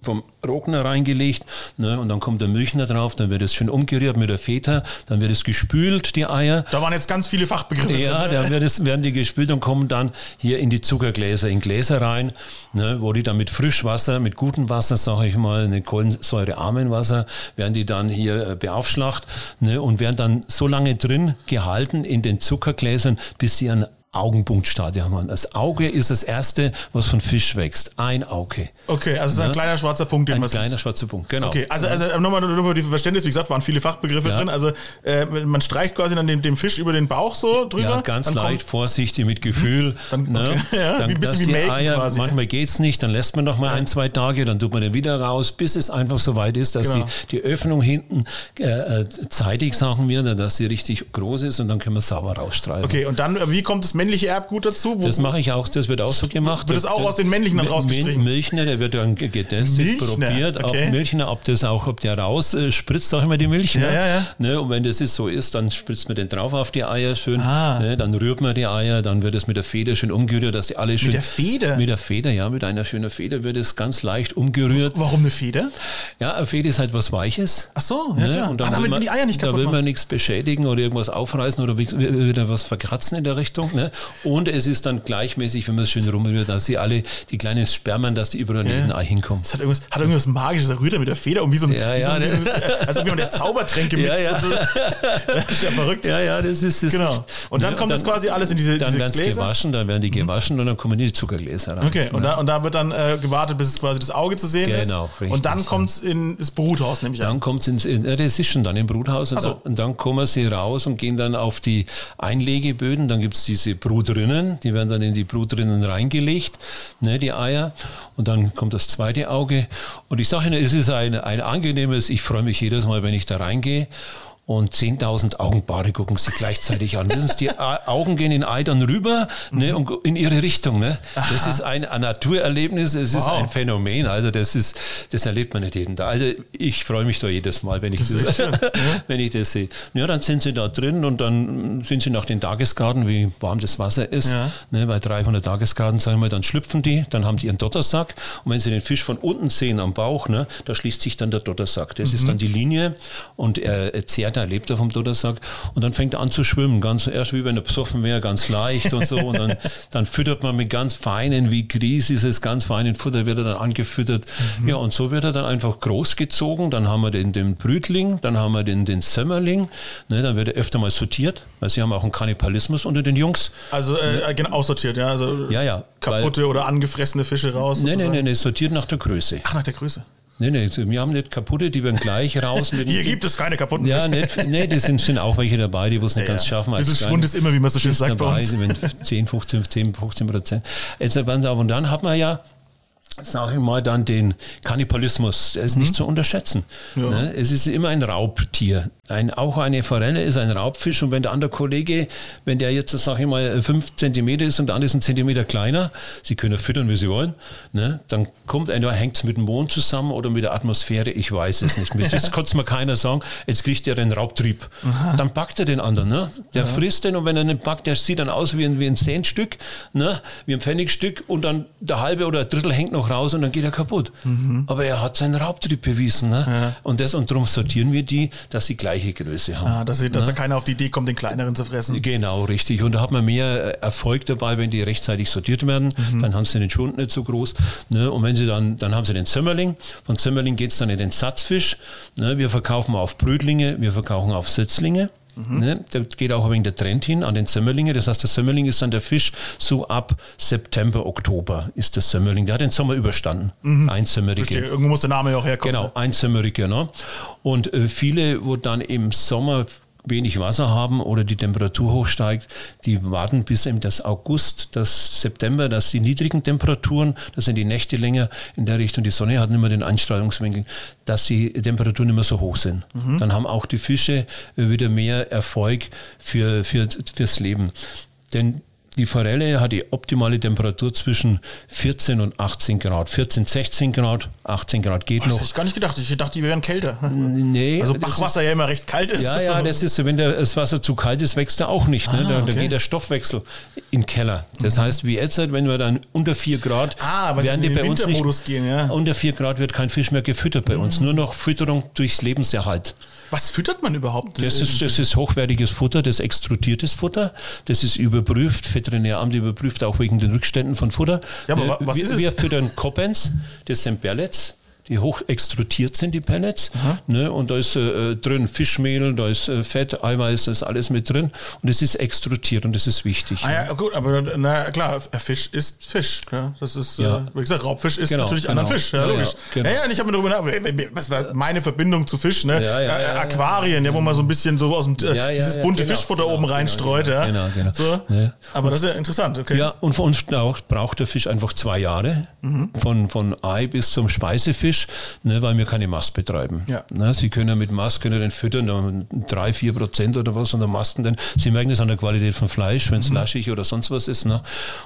vom Rogner reingelegt ne, und dann kommt der Milchner drauf, dann wird es schön umgerührt mit der Feta, dann wird es gespült, die Eier. Da waren jetzt ganz viele Fachbegriffe. Ja, dann wird es, werden die gespült und kommen dann hier in die Zuckergläser, in Gläser rein, ne, wo die dann mit Frischwasser, mit gutem Wasser, sage ich mal, eine kohlensäurearmen Wasser, werden die dann hier äh, beaufschlagt ne, und werden dann so lange drin gehalten in den Zuckergläsern, bis sie an Augenpunktstadium haben. Das Auge ist das erste, was von Fisch wächst. Ein Auge. Okay, also es ist ein kleiner schwarzer Punkt, den Ein kleiner sieht. schwarzer Punkt, genau. Okay, also, also nochmal nur für die Verständnis, wie gesagt, waren viele Fachbegriffe ja. drin. Also äh, man streicht quasi dann den, dem Fisch über den Bauch so drüber. Ja, ganz leicht, vorsichtig, mit Gefühl. Dann, ne? okay. ja, dann, wie ein bisschen wie Melken Eier, quasi. Manchmal geht's nicht, dann lässt man noch mal ja. ein, zwei Tage, dann tut man den wieder raus, bis es einfach so weit ist, dass genau. die, die Öffnung hinten äh, äh, zeitig, sagen wir, dass sie richtig groß ist und dann können wir sauber rausstreichen. Okay, und dann, wie kommt das männliche Erbgut dazu? das mache ich auch, das wird auch so gemacht. Wird das auch aus den männlichen dann rausgestrichen? Milchner, der wird dann getestet, Milchner, probiert, okay. auch Milchner, ob das auch, ob der raus äh, spritzt, auch immer die Milch. Ja, ja, ja. Ne? Und wenn das ist, so ist, dann spritzt man den drauf auf die Eier schön, ah. ne? dann rührt man die Eier, dann wird es mit der Feder schön umgerührt, dass die alle schön... Mit der Feder? Mit der Feder, ja, mit einer schönen Feder wird es ganz leicht umgerührt. Warum eine Feder? Ja, eine Feder ist halt was Weiches. Ach so, ja ne? klar. Und da damit man, die Eier nicht kaputt Da will man nichts beschädigen oder irgendwas aufreißen oder wieder was verkratzen in der Richtung. Ne? Und es ist dann gleichmäßig mäßig, wenn man es schön rumrührt, dass sie alle, die kleinen Spermen, dass die überall ja. Ei hinkommen. Das hat irgendwas, hat irgendwas Magisches, da rührt er mit der Feder um wie so ein, ja, ja, so, so, als ob jemand der Zaubertränke mixt. Ja, ja. Das ist ja verrückt. Ja, ja, das ist es. Genau. Und dann kommt das quasi alles in diese, dann diese werden Gläser? gewaschen, dann werden die mhm. gewaschen mhm. und dann kommen die Zuckergläser rein. Okay, und, da, und da wird dann äh, gewartet, bis es quasi das Auge zu sehen genau, ist. Genau, richtig. Und dann kommt es ins Bruthaus, nämlich Dann kommt es ins, in, das ist schon dann im Bruthaus und, so. dann, und dann kommen sie raus und gehen dann auf die Einlegeböden, dann gibt es diese Brutrinnen, die werden dann in die Brutrinnen reingelegt gelegt, ne, die Eier. Und dann kommt das zweite Auge. Und ich sage Ihnen, es ist ein, ein angenehmes, ich freue mich jedes Mal, wenn ich da reingehe und 10.000 Augenpaare gucken sich gleichzeitig an. Wissen Sie, die Augen gehen in Eidern rüber ne, und in ihre Richtung. Ne? Das ist ein, ein Naturerlebnis, es wow. ist ein Phänomen. Also das ist, das erlebt man nicht jeden Tag. Also ich freue mich da jedes Mal, wenn ich das, das wenn ich das sehe. Ja, dann sind sie da drin und dann sind sie nach den Tagesgraden, wie warm das Wasser ist. Ja. Ne, bei 300 Tagesgraden, sagen wir, dann schlüpfen die, dann haben die ihren Dottersack und wenn sie den Fisch von unten sehen am Bauch, ne, da schließt sich dann der Dottersack. Das mhm. ist dann die Linie und er zehrt er lebt er vom Doddersack und dann fängt er an zu schwimmen, ganz erst wie wenn er besoffen wäre, ganz leicht und so und dann, dann füttert man mit ganz feinen, wie Grieß ist es, ganz feinen Futter wird er dann angefüttert. Mhm. Ja und so wird er dann einfach großgezogen, dann haben wir den, den Brütling, dann haben wir den, den Sömmerling, ne, dann wird er öfter mal sortiert, weil sie haben auch einen Kannibalismus unter den Jungs. Also äh, genau aussortiert, ja, also ja, ja, kaputte oder angefressene Fische raus. Nein, nein, nein, sortiert nach der Größe. Ach, nach der Größe. Nee, nee, wir haben nicht kaputte, die werden gleich raus. Mit Hier gibt es keine kaputten Ja, nicht, nee, die sind, sind auch welche dabei, die es nicht ja, ganz schaffen. Also Schwund ist immer, wie man so schön sagt dabei, bei uns. 10, 15, 10, 15 Prozent. Jetzt, und dann hat man ja sage ich mal, dann den Kannibalismus, der ist mhm. nicht zu unterschätzen. Ja. Ne? Es ist immer ein Raubtier. Ein, auch eine Forelle ist ein Raubfisch und wenn der andere Kollege, wenn der jetzt, sag ich mal, fünf Zentimeter ist und der andere ist ein Zentimeter kleiner, sie können füttern, wie sie wollen, ne, dann kommt einer, hängt es mit dem Mond zusammen oder mit der Atmosphäre, ich weiß es nicht. Das konnte mir keiner sagen, jetzt kriegt er den Raubtrieb. Aha. Dann packt er den anderen, ne? der ja. frisst den und wenn er den packt, der sieht dann aus wie ein, wie ein Centstück, ne? wie ein Pfennigstück und dann der halbe oder ein Drittel hängt noch raus und dann geht er kaputt. Mhm. Aber er hat seinen Raubtrieb bewiesen. Ne? Ja. Und, das, und darum sortieren wir die, dass sie gleich gleiche Größe haben. Ah, dass, dass da keiner auf die Idee kommt, den kleineren zu fressen. Genau, richtig. Und da hat man mehr Erfolg dabei, wenn die rechtzeitig sortiert werden. Mhm. Dann haben sie den Schwund nicht so groß. Ne? Und wenn sie dann, dann haben sie den Zimmerling. Von Zimmerling geht es dann in den Satzfisch. Ne? Wir verkaufen auf Brütlinge, wir verkaufen auf Sitzlinge. Mhm. Ne? Da geht auch ein wenig der Trend hin an den Semmerlinge. Das heißt, der Semmerling ist dann der Fisch so ab September, Oktober ist der Semmerling. Der hat den Sommer überstanden. Mhm. Einzimmerige. Irgendwo muss der Name ja auch herkommen. Genau, einzimmerige. Ne? Und äh, viele, wo dann im Sommer wenig Wasser haben oder die Temperatur hochsteigt, die warten bis eben das August, das September, dass die niedrigen Temperaturen, das sind die Nächte länger in der Richtung, die Sonne hat nicht mehr den Einstrahlungswinkel, dass die Temperaturen nicht mehr so hoch sind. Mhm. Dann haben auch die Fische wieder mehr Erfolg für, für, fürs Leben. Denn die Forelle hat die optimale Temperatur zwischen 14 und 18 Grad. 14, 16 Grad, 18 Grad geht Ach, noch. Das ich gar nicht gedacht. Ich dachte, die wären kälter. Nee. Also Bachwasser ja immer recht kalt ist. Ja, ja, das ist, wenn das Wasser zu kalt ist, wächst er auch nicht. Ne? Ah, da, okay. da, geht der Stoffwechsel in den Keller. Das mhm. heißt, wie jetzt, wenn wir dann unter 4 Grad, ah, werden die bei uns nicht, gehen, ja. unter 4 Grad wird kein Fisch mehr gefüttert bei mhm. uns. Nur noch Fütterung durchs Lebenserhalt. Was füttert man überhaupt? Das ist, das ist hochwertiges Futter, das extrudiertes Futter. Das ist überprüft. Veterinäramt überprüft auch wegen den Rückständen von Futter. Ja, aber was wir, ist es? Wir füttern Coppens, das sind Pellets die hoch extrudiert sind, die Pellets. Ne? Und da ist äh, drin Fischmehl, da ist äh, Fett, Eiweiß, da ist alles mit drin. Und es ist extrudiert und das ist wichtig. Ah ja, gut, aber na klar, Fisch ist Fisch. Ja? Das ist, ja. Äh, wie gesagt, Raubfisch ist genau, natürlich genau. anderen Fisch. Ja, logisch. Ja, genau. ja, und ich habe mir darüber nachgedacht, was war meine Verbindung zu Fisch? Ne? Aquarien, ja, wo man so ein bisschen so aus dem äh, dieses bunte genau, Fischfutter genau, oben genau, reinstreut. Genau, ja? genau, genau. So. Aber das ist ja interessant. Okay. Ja, und für uns braucht der Fisch einfach zwei Jahre. Mhm. Von, von Ei bis zum Speisefisch. Fisch, ne, weil wir keine Mast betreiben. Ja. Ne, Sie können ja mit Mast können den füttern, drei, vier Prozent oder was und dann Masten denn. Sie merken das an der Qualität von Fleisch, wenn es mhm. laschig oder sonst was ist. Ne?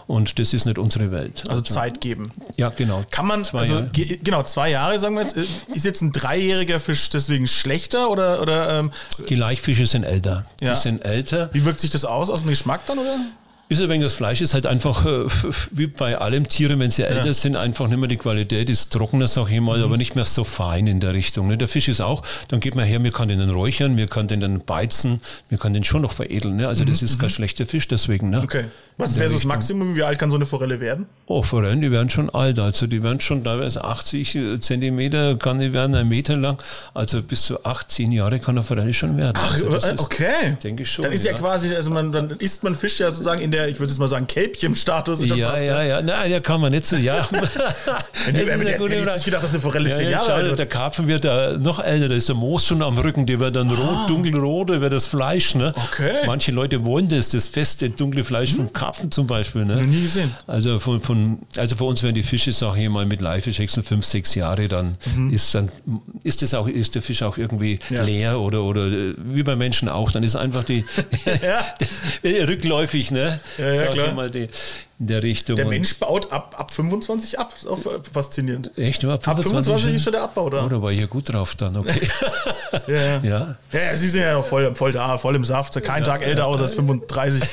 Und das ist nicht unsere Welt. Also, also Zeit geben. Ja, genau. Kann man, zwei also Jahre. genau, zwei Jahre sagen wir jetzt. Ist jetzt ein dreijähriger Fisch deswegen schlechter oder? oder ähm, Die Laichfische sind älter. Ja. Die sind älter. Wie wirkt sich das aus, aus dem Geschmack dann, oder? Ist wenig das Fleisch ist halt einfach äh, wie bei allem Tiere, wenn sie älter ja. sind, einfach nicht mehr die Qualität ist trockener, sag ich mal, mhm. aber nicht mehr so fein in der Richtung. Ne? Der Fisch ist auch, dann geht man her, wir können den räuchern, wir können den beizen, wir können den schon noch veredeln. Ne? Also mhm. das ist kein mhm. schlechter Fisch deswegen. Ne? Okay. Was wäre so das Maximum? Wie alt kann so eine Forelle werden? Oh, Forellen, die werden schon alt. Also die werden schon teilweise 80 Zentimeter, kann die werden ein Meter lang. Also bis zu 18 Jahre kann eine Forelle schon werden. Ach, also äh, okay. Denke ich schon. Dann ist ja, ja quasi, also man, dann isst man Fisch ja sozusagen in der, ich würde jetzt mal sagen, Kälbchen-Status. Ja, ja, ja, ja. Nein, ja, kann man nicht so, ja. wenn du, wenn hätte ich nicht gedacht, dass eine Forelle ja, 10 Jahre alt. Der Karpfen wird da noch älter, da ist der Moos schon am Rücken, der wird dann ah. rot, dunkelrot, über das Fleisch. Ne? Okay. Manche Leute wollen das, das feste, dunkle Fleisch hm. vom Karpfen zum Beispiel. Ne? Noch nie gesehen. Also von, von also für uns werden die Fische, sag ich mal, mit Laifischechseln fünf, sechs Jahre, dann mhm. ist dann ist das auch, ist der Fisch auch irgendwie ja. leer oder oder wie bei Menschen auch, dann ist einfach die rückläufig, ne? Ja, ja klar. Mal die, in der Richtung. Der Mensch baut ab, ab 25 ab. Ist auch faszinierend. Echt? Ab 25, ab 25 ist schon der Abbau da. Oh, da war ich ja gut drauf dann, okay. ja. ja. Ja, Sie sind ja noch voll, voll da, voll im Saft. Kein ja, Tag älter aus als 35.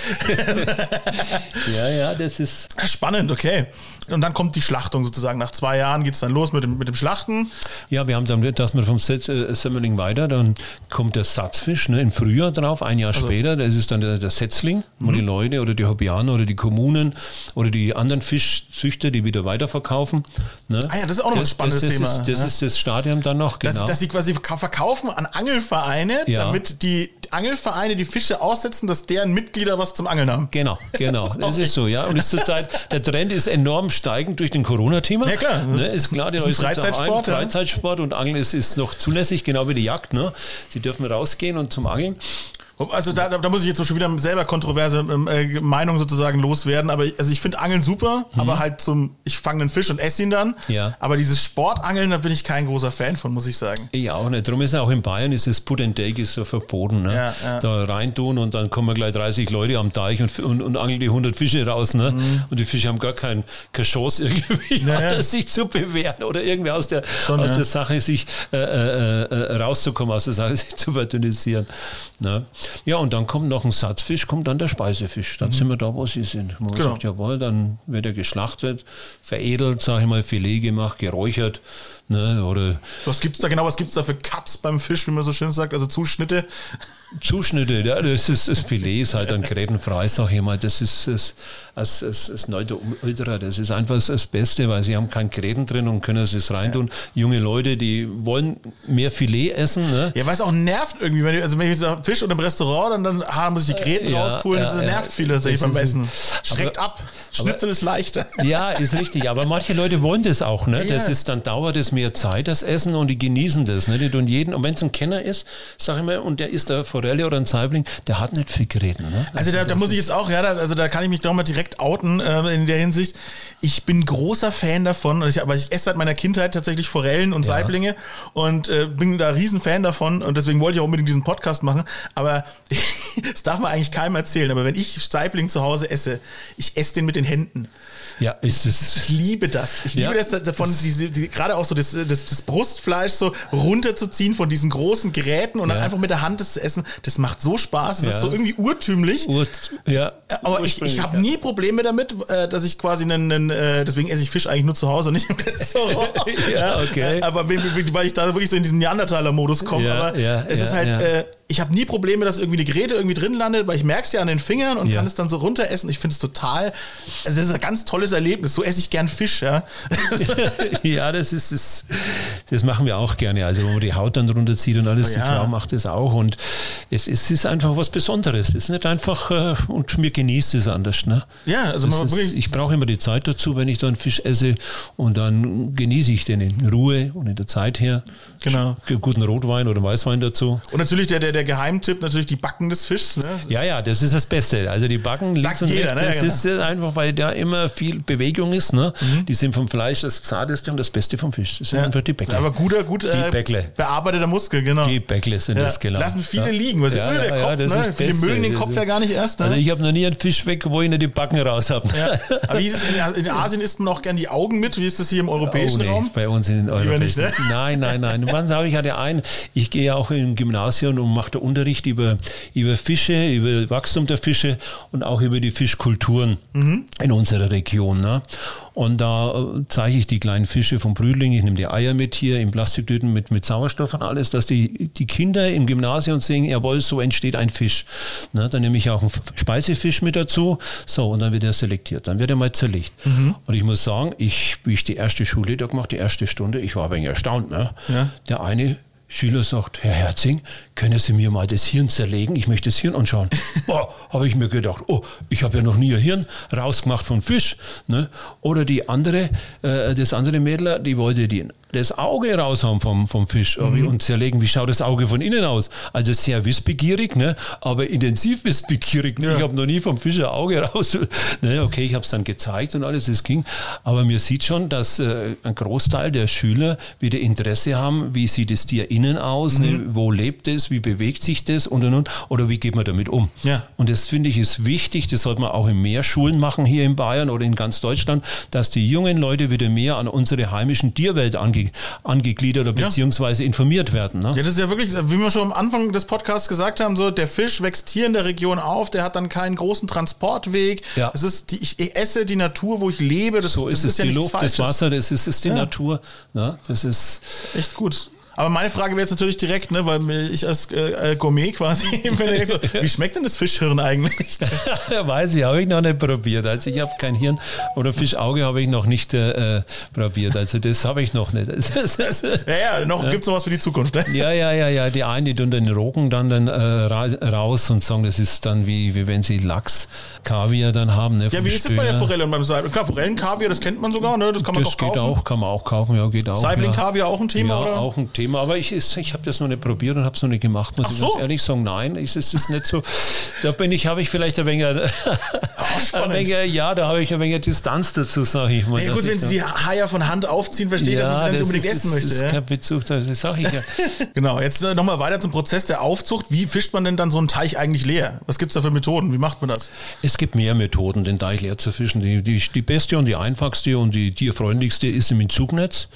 ja, ja, das ist. Spannend, okay. Und dann kommt die Schlachtung sozusagen. Nach zwei Jahren geht es dann los mit dem, mit dem Schlachten. Ja, wir haben dann, dass wir vom äh, Semmeling weiter, dann kommt der Satzfisch ne, im Frühjahr drauf, ein Jahr also. später. Das ist dann der, der Setzling, wo mhm. die Leute oder die Hobbyaner oder die Kommunen oder die anderen Fischzüchter, die wieder weiterverkaufen. Ne? Ah ja, das ist auch noch das, ein spannendes das, das Thema. Ist, das ja. ist das Stadium dann noch, genau. Dass, dass sie quasi verkaufen an Angelvereine, ja. damit die Angelvereine die Fische aussetzen, dass deren Mitglieder was zum Angeln haben. Genau, genau. das ist, das ist so, ja. Und ist zurzeit, der Trend ist enorm steigend durch den Corona-Thema. Ja, klar. Ne, ist klar, die Leute Freizeitsport, ein, Freizeitsport und Angeln ist, ist noch zulässig, genau wie die Jagd. Ne? Sie dürfen rausgehen und zum Angeln. Also da, da muss ich jetzt schon wieder selber kontroverse ähm, äh, Meinung sozusagen loswerden, aber ich, also ich finde Angeln super, mhm. aber halt zum, ich fange einen Fisch und esse ihn dann. Ja. Aber dieses Sportangeln, da bin ich kein großer Fan von, muss ich sagen. Ich auch nicht. Darum ist auch in Bayern ist das Put and Take ist so verboten. Ne? Ja, ja. Da reintun und dann kommen gleich 30 Leute am Teich und, und, und angeln die 100 Fische raus. Ne? Mhm. Und die Fische haben gar kein, keine Chance irgendwie naja. sich zu bewähren oder irgendwie aus der, Schon, aus der Sache sich äh, äh, äh, rauszukommen, aus der Sache sich zu verdünnisieren. Ne? Ja, und dann kommt noch ein Satzfisch, kommt dann der Speisefisch. Dann mhm. sind wir da, wo sie sind. Man genau. sagt, jawohl, dann wird er geschlachtet, veredelt, sage ich mal, Filet gemacht, geräuchert. Ne, oder was gibt's da genau? Was gibt's da für Cuts beim Fisch, wie man so schön sagt? Also Zuschnitte? Zuschnitte, ja, das ist das Filet ist halt dann grätenfrei, sag ich mal. Das ist das, das, das, das Neute Ultra. Das ist einfach das Beste, weil sie haben kein Gräten drin und können es reintun. Ja. Junge Leute, die wollen mehr Filet essen. Ne? Ja, weil es auch nervt irgendwie. Wenn ich, also wenn ich so Fisch und im Restaurant, dann, dann ah, muss ich die Gräten ja, rauspulen. Ja, das nervt viele tatsächlich beim Essen. Schreckt aber, ab. Schnitzel aber, ist leichter. Ja, ist richtig. Aber manche Leute wollen das auch. Ne? Das ist, dann dauert es mehr Zeit, das Essen, und die genießen das. Ne? Die tun jeden, und wenn es ein Kenner ist, sag ich mal, und der isst da Forelle oder ein Saibling, der hat nicht viel geredet. Ne? Also, also da, da muss ich jetzt auch, ja, da, also da kann ich mich doch mal direkt outen äh, in der Hinsicht. Ich bin großer Fan davon, ich, aber ich esse seit meiner Kindheit tatsächlich Forellen und ja. Saiblinge und äh, bin da riesen Fan davon und deswegen wollte ich auch unbedingt diesen Podcast machen. Aber das darf man eigentlich keinem erzählen. Aber wenn ich Saibling zu Hause esse, ich esse den mit den Händen. Ja, ist es. Ich liebe das. Ich liebe ja, das davon, diese, die, gerade auch so das, das, das, Brustfleisch so runterzuziehen von diesen großen Geräten und ja. dann einfach mit der Hand das zu essen. Das macht so Spaß. Das ja. ist so irgendwie urtümlich. Ur, ja. Aber ich, ich habe nie Probleme damit, äh, dass ich quasi einen, einen, äh, deswegen esse ich Fisch eigentlich nur zu Hause und nicht im Restaurant. ja, okay. Aber weil ich da wirklich so in diesen Neandertaler-Modus komme. Aber es ist halt, äh, ich habe nie Probleme, dass irgendwie eine Geräte irgendwie drin landet, weil ich merke es ja an den Fingern und kann es dann so runter essen. Ich finde es total, also das ist ein ganz tolles Erlebnis. So esse ich gern Fisch, ja. ja, das ist das, das machen wir auch gerne. Also, wo man die Haut dann drunter zieht und alles, oh, ja. die Frau macht das auch. Und es, es ist einfach was Besonderes. Es ist nicht einfach, äh, und mir genießt es anders. Ne? Ja, also man ist, ich brauche immer die Zeit dazu, wenn ich dann Fisch esse und dann genieße ich den in Ruhe und in der Zeit her. Genau. Guten Rotwein oder Weißwein dazu. Und natürlich der, der, der Geheimtipp, natürlich die Backen des Fischs. Ne? Ja, ja, das ist das Beste. Also die Backen Sagt links jeder, und rechts, ne? das ja, genau. ist einfach, weil da immer viel Bewegung ist. Ne? Mhm. Die sind vom Fleisch das zarteste und das Beste vom Fisch. Das sind ja. einfach die Bäckle. Aber guter, gut äh, bearbeiteter Muskel, genau. Die Bäckle sind ja. das genau. Lassen viele liegen. Was ja, der Kopf, ne? Viele mögen den Kopf ja gar nicht erst. Ne? Also ich habe noch nie einen Fisch weg, wo ich nicht die Backen raus habe. Aber wie ist es in, in, Asien isst man auch gern die Augen mit. Wie ist das hier im europäischen oh, nee, Raum? Bei uns in Europäischen. Nicht, ne? Nein, nein, nein. Wann sage ich hatte ein, ich gehe ja auch im Gymnasium und mache da Unterricht über, über Fische, über Wachstum der Fische und auch über die Fischkulturen mhm. in unserer Region. Ne? Und da äh, zeige ich die kleinen Fische vom Brüdling, ich nehme die Eier mit hier in Plastiktüten mit, mit Sauerstoff und alles, dass die, die Kinder im Gymnasium sehen, jawohl, so entsteht ein Fisch. Na, dann nehme ich auch einen Speisefisch mit dazu, so, und dann wird er selektiert, dann wird er mal zerlegt. Mhm. Und ich muss sagen, ich, wie ich die erste Schule da gemacht, die erste Stunde, ich war ein wenig erstaunt. Ne? Ja. Der eine Schüler sagt, Herr Herzing, können Sie mir mal das Hirn zerlegen? Ich möchte das Hirn anschauen. oh, habe ich mir gedacht, oh, ich habe ja noch nie ein Hirn rausgemacht von Fisch. Ne? Oder die andere, äh, das andere Mädel, die wollte die das Auge raushauen vom, vom Fisch mhm. und zerlegen, wie schaut das Auge von innen aus. Also sehr wissbegierig, ne? aber intensiv wissbegierig. Ne? Ja. Ich habe noch nie vom Fisch ein Auge raus. ne? Okay, ich habe es dann gezeigt und alles, es ging. Aber mir sieht schon, dass äh, ein Großteil der Schüler wieder Interesse haben, wie sieht es Tier innen aus, ne? mhm. ne? wo lebt es, wie bewegt sich das und und und. Oder wie geht man damit um? Ja. Und das finde ich ist wichtig, das sollte man auch in mehr Schulen machen hier in Bayern oder in ganz Deutschland, dass die jungen Leute wieder mehr an unsere heimischen Tierwelt ange, angegliedert oder beziehungsweise informiert werden. Ne? Ja, das ist ja wirklich, wie wir schon am Anfang des Podcasts gesagt haben, so der Fisch wächst hier in der Region auf, der hat dann keinen großen Transportweg. Ja. Es ist die, ich esse die Natur, wo ich lebe. Das, so ist das es, ist ja die Luft, Falsches. das Wasser, das ist, ist die. Natur. Ne? Das ist echt gut. Aber meine Frage wäre jetzt natürlich direkt, ne, weil ich als äh, äh Gourmet quasi bin so, wie schmeckt denn das Fischhirn eigentlich? Weiß ich, habe ich noch nicht probiert. Also ich habe kein Hirn oder Fischauge habe ich noch nicht äh, äh probiert. Also das habe ich noch nicht. ja, ja, noch ja. gibt es noch was für die Zukunft. Ne? Ja, ja, ja, ja. Die einen, die tun den Rogen dann, dann äh, raus und sagen, das ist dann wie, wie wenn sie Lachs, Kaviar dann haben. Ne, ja, wie ist es bei der Forelle und beim Saibling? Klar, Forellenkaviar, das kennt man sogar, ne? Das kann man das doch kaufen. Das geht auch, kann man auch kaufen, ja, geht auch. Saibling-Kaviar auch ein Thema, ja, oder? auch ein Thema Thema, aber ich, ich habe das noch nicht probiert und habe es noch nicht gemacht, muss Ach ich so. ganz ehrlich sagen. Nein, es ist, nicht so. Da bin ich, habe ich vielleicht ein wenig, ein spannend. wenig ja, da habe ich ein wenig Distanz dazu, sage ich mal. Ja, gut, wenn sie die Haie von Hand aufziehen, verstehe ich, dass man sie dann nicht unbedingt ist, essen das möchte. ist ja? kein Bezug, das sage ich ja. Genau, jetzt äh, nochmal weiter zum Prozess der Aufzucht. Wie fischt man denn dann so einen Teich eigentlich leer? Was gibt es da für Methoden? Wie macht man das? Es gibt mehr Methoden, den Teich leer zu fischen. Die, die, die beste und die einfachste und die tierfreundlichste ist im Zugnetz.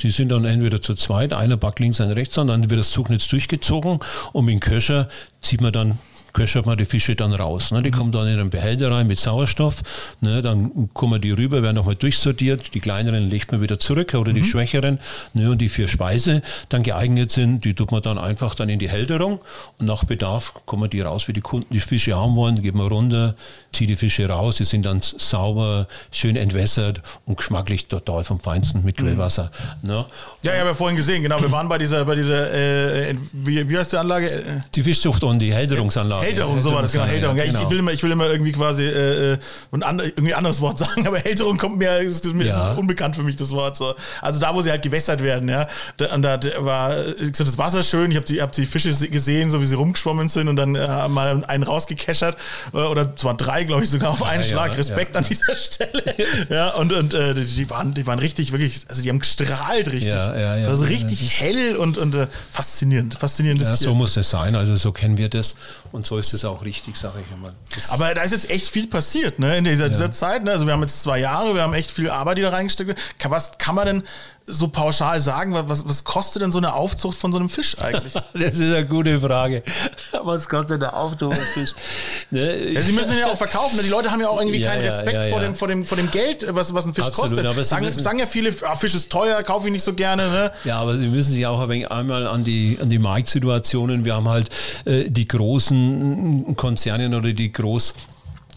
Sie sind dann entweder zu zweit, einer packt links, einer rechts an, dann wird das Zugnetz durchgezogen und mit dem Köcher zieht man dann köchert man die Fische dann raus. Ne? Die kommen dann in einen Behälter rein mit Sauerstoff. Ne? Dann kommen die rüber, werden nochmal durchsortiert. Die kleineren legt man wieder zurück oder die schwächeren. Ne? Und die für Speise dann geeignet sind, die tut man dann einfach dann in die Hälterung. Und nach Bedarf kommen die raus, wie die Kunden die Fische haben wollen. Geben wir runter, zieht die Fische raus. Die sind dann sauber, schön entwässert und geschmacklich total vom Feinsten mit Quellwasser. Ne? Ja, ich habe ja vorhin gesehen, genau. Wir waren bei dieser, bei dieser, äh, wie, wie heißt die Anlage? Äh, Die Fischzucht und die Hälterungsanlage. Hälterung, so war das, genau. Hälterung. Ja, ich, genau. ich, will immer, ich will immer irgendwie quasi äh, äh, ein and, irgendwie anderes Wort sagen, aber Hälterung kommt mir, ist, ist mir Ja. ist unbekannt für mich, das Wort. So. Also da, wo sie halt gewässert werden, ja. Da, und da war gesagt, das Wasser schön, ich habe die, hab die Fische se- gesehen, so wie sie rumgeschwommen sind und dann äh, mal einen rausgekeschert. Äh, oder zwar drei, glaube ich, sogar auf einen Ja, Schlag. ja, Respekt an dieser Stelle. ja, und, und äh, die, waren, die waren richtig, wirklich, also die haben gestrahlt richtig. Ja, ja, ja. Das ist Ja, richtig hell und, und äh, faszinierend. Faszinierendes Ja, Tier. so muss es sein. Also so kennen wir das und so ist es auch richtig, sage ich immer. Das Aber da ist jetzt echt viel passiert, ne, in dieser, dieser Zeit. Ne? Also wir haben jetzt zwei Jahre, wir haben echt viel Arbeit, die da reingesteckt wird. Was kann man denn so pauschal sagen? Was, was kostet denn so eine Aufzucht von so einem Fisch eigentlich? Das ist eine gute Frage. Was kostet der Aufzuchtfisch? ne? Ja, sie müssen den ja auch verkaufen. Ne? Die Leute haben ja auch irgendwie Ja, keinen ja, Respekt ja, vor, ja. dem, vor, dem, vor dem Geld, was, was ein Fisch Absolut, kostet. Sagen, sagen ja viele, ah, Fisch ist teuer, kaufe ich nicht so gerne. Ne? Ja, aber Sie müssen sich auch ein wenig einmal an die, an die Marktsituationen. Wir haben halt äh, die großen Konzerne oder die Groß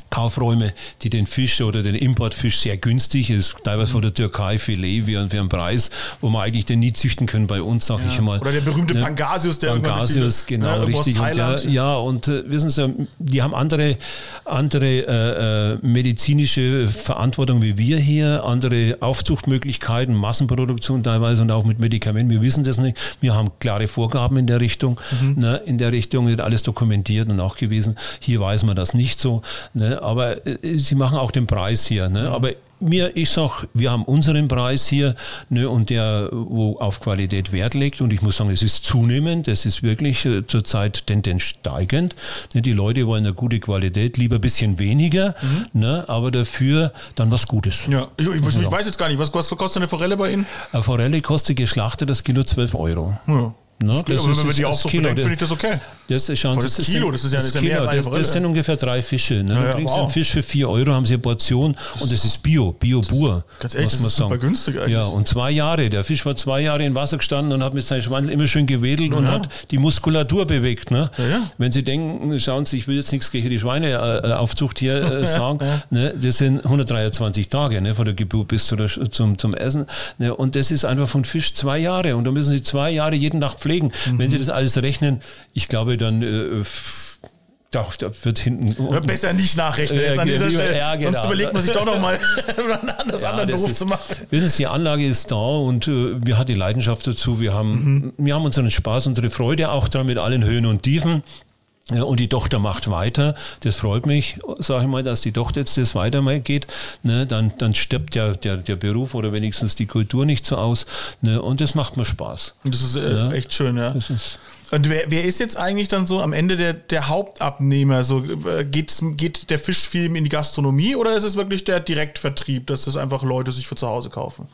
Kaufräume, die den Fisch oder den Importfisch sehr günstig ist, teilweise von der Türkei Filet wie für einen Preis, wo man eigentlich den nie züchten können bei uns, sag ich mal. Oder der berühmte Ne? Pangasius, der Pangasius, die- genau, ne, richtig. Und ja, ja, und äh, wissen Sie, die haben andere, andere äh, äh, medizinische Verantwortung wie wir hier, andere Aufzuchtmöglichkeiten, Massenproduktion teilweise und auch mit Medikamenten. Wir wissen das nicht. Wir haben klare Vorgaben in der Richtung. Mhm. Ne? In der Richtung wird alles dokumentiert und nachgewiesen. Hier weiß man das nicht so. Ne? Aber äh, sie machen auch den Preis hier. Mhm. Ne? Aber mir, ich sag, wir haben unseren Preis hier ne, und der, wo auf Qualität Wert legt. Und ich muss sagen, es ist zunehmend, es ist wirklich äh, zurzeit Tendenz steigend. Ne, die Leute wollen eine gute Qualität, lieber ein bisschen weniger, ne, aber dafür dann was Gutes. Ja, ich, ich, ich weiß jetzt gar nicht, was, was kostet eine Forelle bei Ihnen? Eine Forelle kostet geschlachtet das Kilo 12 Euro. Ja. Ne, Das geht, aber wenn man die das Kilo. bedenkt, finde ich das okay. Das ist, schauen Voll das Kilo, das ist ja- das ja mehr Kilo, als eine das, das sind ungefähr drei Fische. Ne? Ja, du ja, kriegst wow. einen Fisch für 4 Euro, haben sie eine Portion und das ist Bio, Bio-Bur. ganz ehrlich, muss das man ist super sagen. günstig eigentlich. Ja, und zwei Jahre. Der Fisch war zwei Jahre im Wasser gestanden und hat mit seinem Schwanz immer schön gewedelt und hat die Muskulatur bewegt. Ne? Ja, ja. Wenn Sie denken, schauen Sie, ich will jetzt nichts gegen die Schweineaufzucht hier äh, sagen, ne? das sind 123 Tage ne? von der Geburt bis zu der, zum, zum Essen. Ne? Und das ist einfach von Fisch zwei Jahre und da müssen Sie zwei Jahre jeden Tag pflegen. Mhm. Wenn Sie das alles rechnen, ich glaube, dann äh, da, da wird hinten. Ja, besser nicht nachrechnen Ja, jetzt an dieser lieber- Stelle. ja, Sonst genau. überlegt man sich doch noch mal einen anders Ja, anderen Beruf ist- zu machen. Wissen Sie, die Anlage ist da und äh, wir haben die Leidenschaft dazu. Wir haben, wir haben unseren Spaß, unsere Freude auch dran mit allen Höhen und Tiefen. Ja, und die Tochter macht weiter. Das freut mich, sage ich mal, dass die Tochter jetzt das weitergeht. Ne, dann, dann stirbt ja der, der Beruf oder wenigstens die Kultur nicht so aus. Ne, und das macht mir Spaß. Das ist äh, echt schön, ja. Und wer, wer ist jetzt eigentlich dann so am Ende der, der Hauptabnehmer? So, äh, geht, geht der Fischfilm in die Gastronomie oder ist es wirklich der Direktvertrieb, dass das einfach Leute sich für zu Hause kaufen?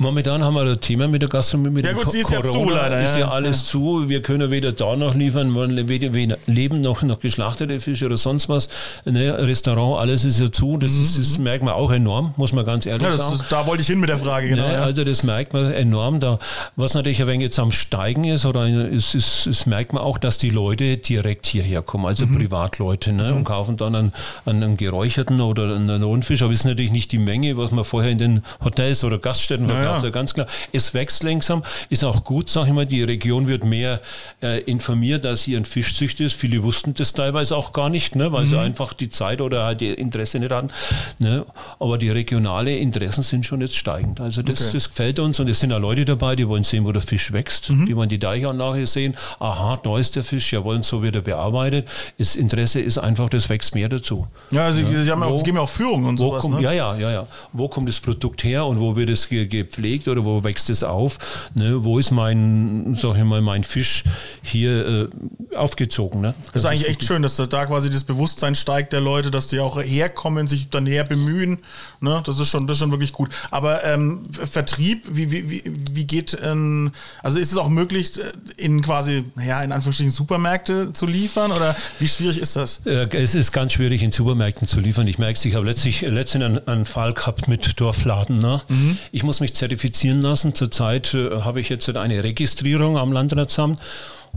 Momentan haben wir ein Thema mit der Gastronomie. Mit Ja dem gut, sie ist ja zu, Corona leider, Ist ja. ja alles zu. Wir können weder da noch liefern, wollen weder, weder leben noch, noch geschlachtete Fische oder sonst was. Ne, Restaurant, alles ist ja zu. Das, ist, das merkt man auch enorm, muss man ganz ehrlich Mhm, Ja, das sagen. ist, da wollte ich hin mit der Frage, genau. Ne, ja. Also das merkt man enorm. Da, was natürlich ein wenig jetzt am Steigen ist, oder ist, ist, ist merkt man auch, dass die Leute direkt hierher kommen, also Mhm. Privatleute, ne, und kaufen dann einen, einen, einen geräucherten oder einen Rundfisch, aber ist natürlich nicht die Menge, was man vorher in den Hotels oder Gaststätten verkauft Ja. ganz klar. Es wächst langsam, ist auch gut, sag ich mal, die Region wird mehr äh, informiert, dass hier ein Fischzüchter ist. Viele wussten das teilweise auch gar nicht, ne, weil mhm. sie einfach die Zeit oder halt die Interesse nicht hatten. Ne. Aber die regionale Interessen sind schon jetzt steigend. Also das, okay. das gefällt uns und es sind auch Leute dabei, die wollen sehen, wo der Fisch wächst, mhm. die wollen die Deichanlage sehen. Aha, da ist der Fisch, ja wollen so wird er bearbeitet. Das Interesse ist einfach, das wächst mehr dazu. Ja, also ja. Sie haben auch, es geben ja auch Führung und sowas. Kommt, ne? Ja, ja, ja, ja. Wo kommt das Produkt her und wo wird es gepflegt oder wo wächst es auf? Ne? Wo ist mein, sag ich mal, mein Fisch hier äh, aufgezogen? Ne? Das, das ist eigentlich echt schön, dass da quasi das Bewusstsein steigt der Leute, dass die auch herkommen, sich dann her bemühen. Ne? Das ist schon, das ist schon wirklich gut. Aber ähm, Vertrieb, wie, wie, wie, wie geht, ähm, also ist es auch möglich, äh, in quasi, ja, in Anführungsstrichen Supermärkte zu liefern oder wie schwierig ist das? Äh, es ist ganz schwierig, in Supermärkten zu liefern. Ich merke es, ich habe letztlich, letztens einen, einen Fall gehabt mit Dorfladen. Ne? Mhm. Ich muss mich zertifizieren lassen. Zurzeit äh, habe ich jetzt eine Registrierung am Landratsamt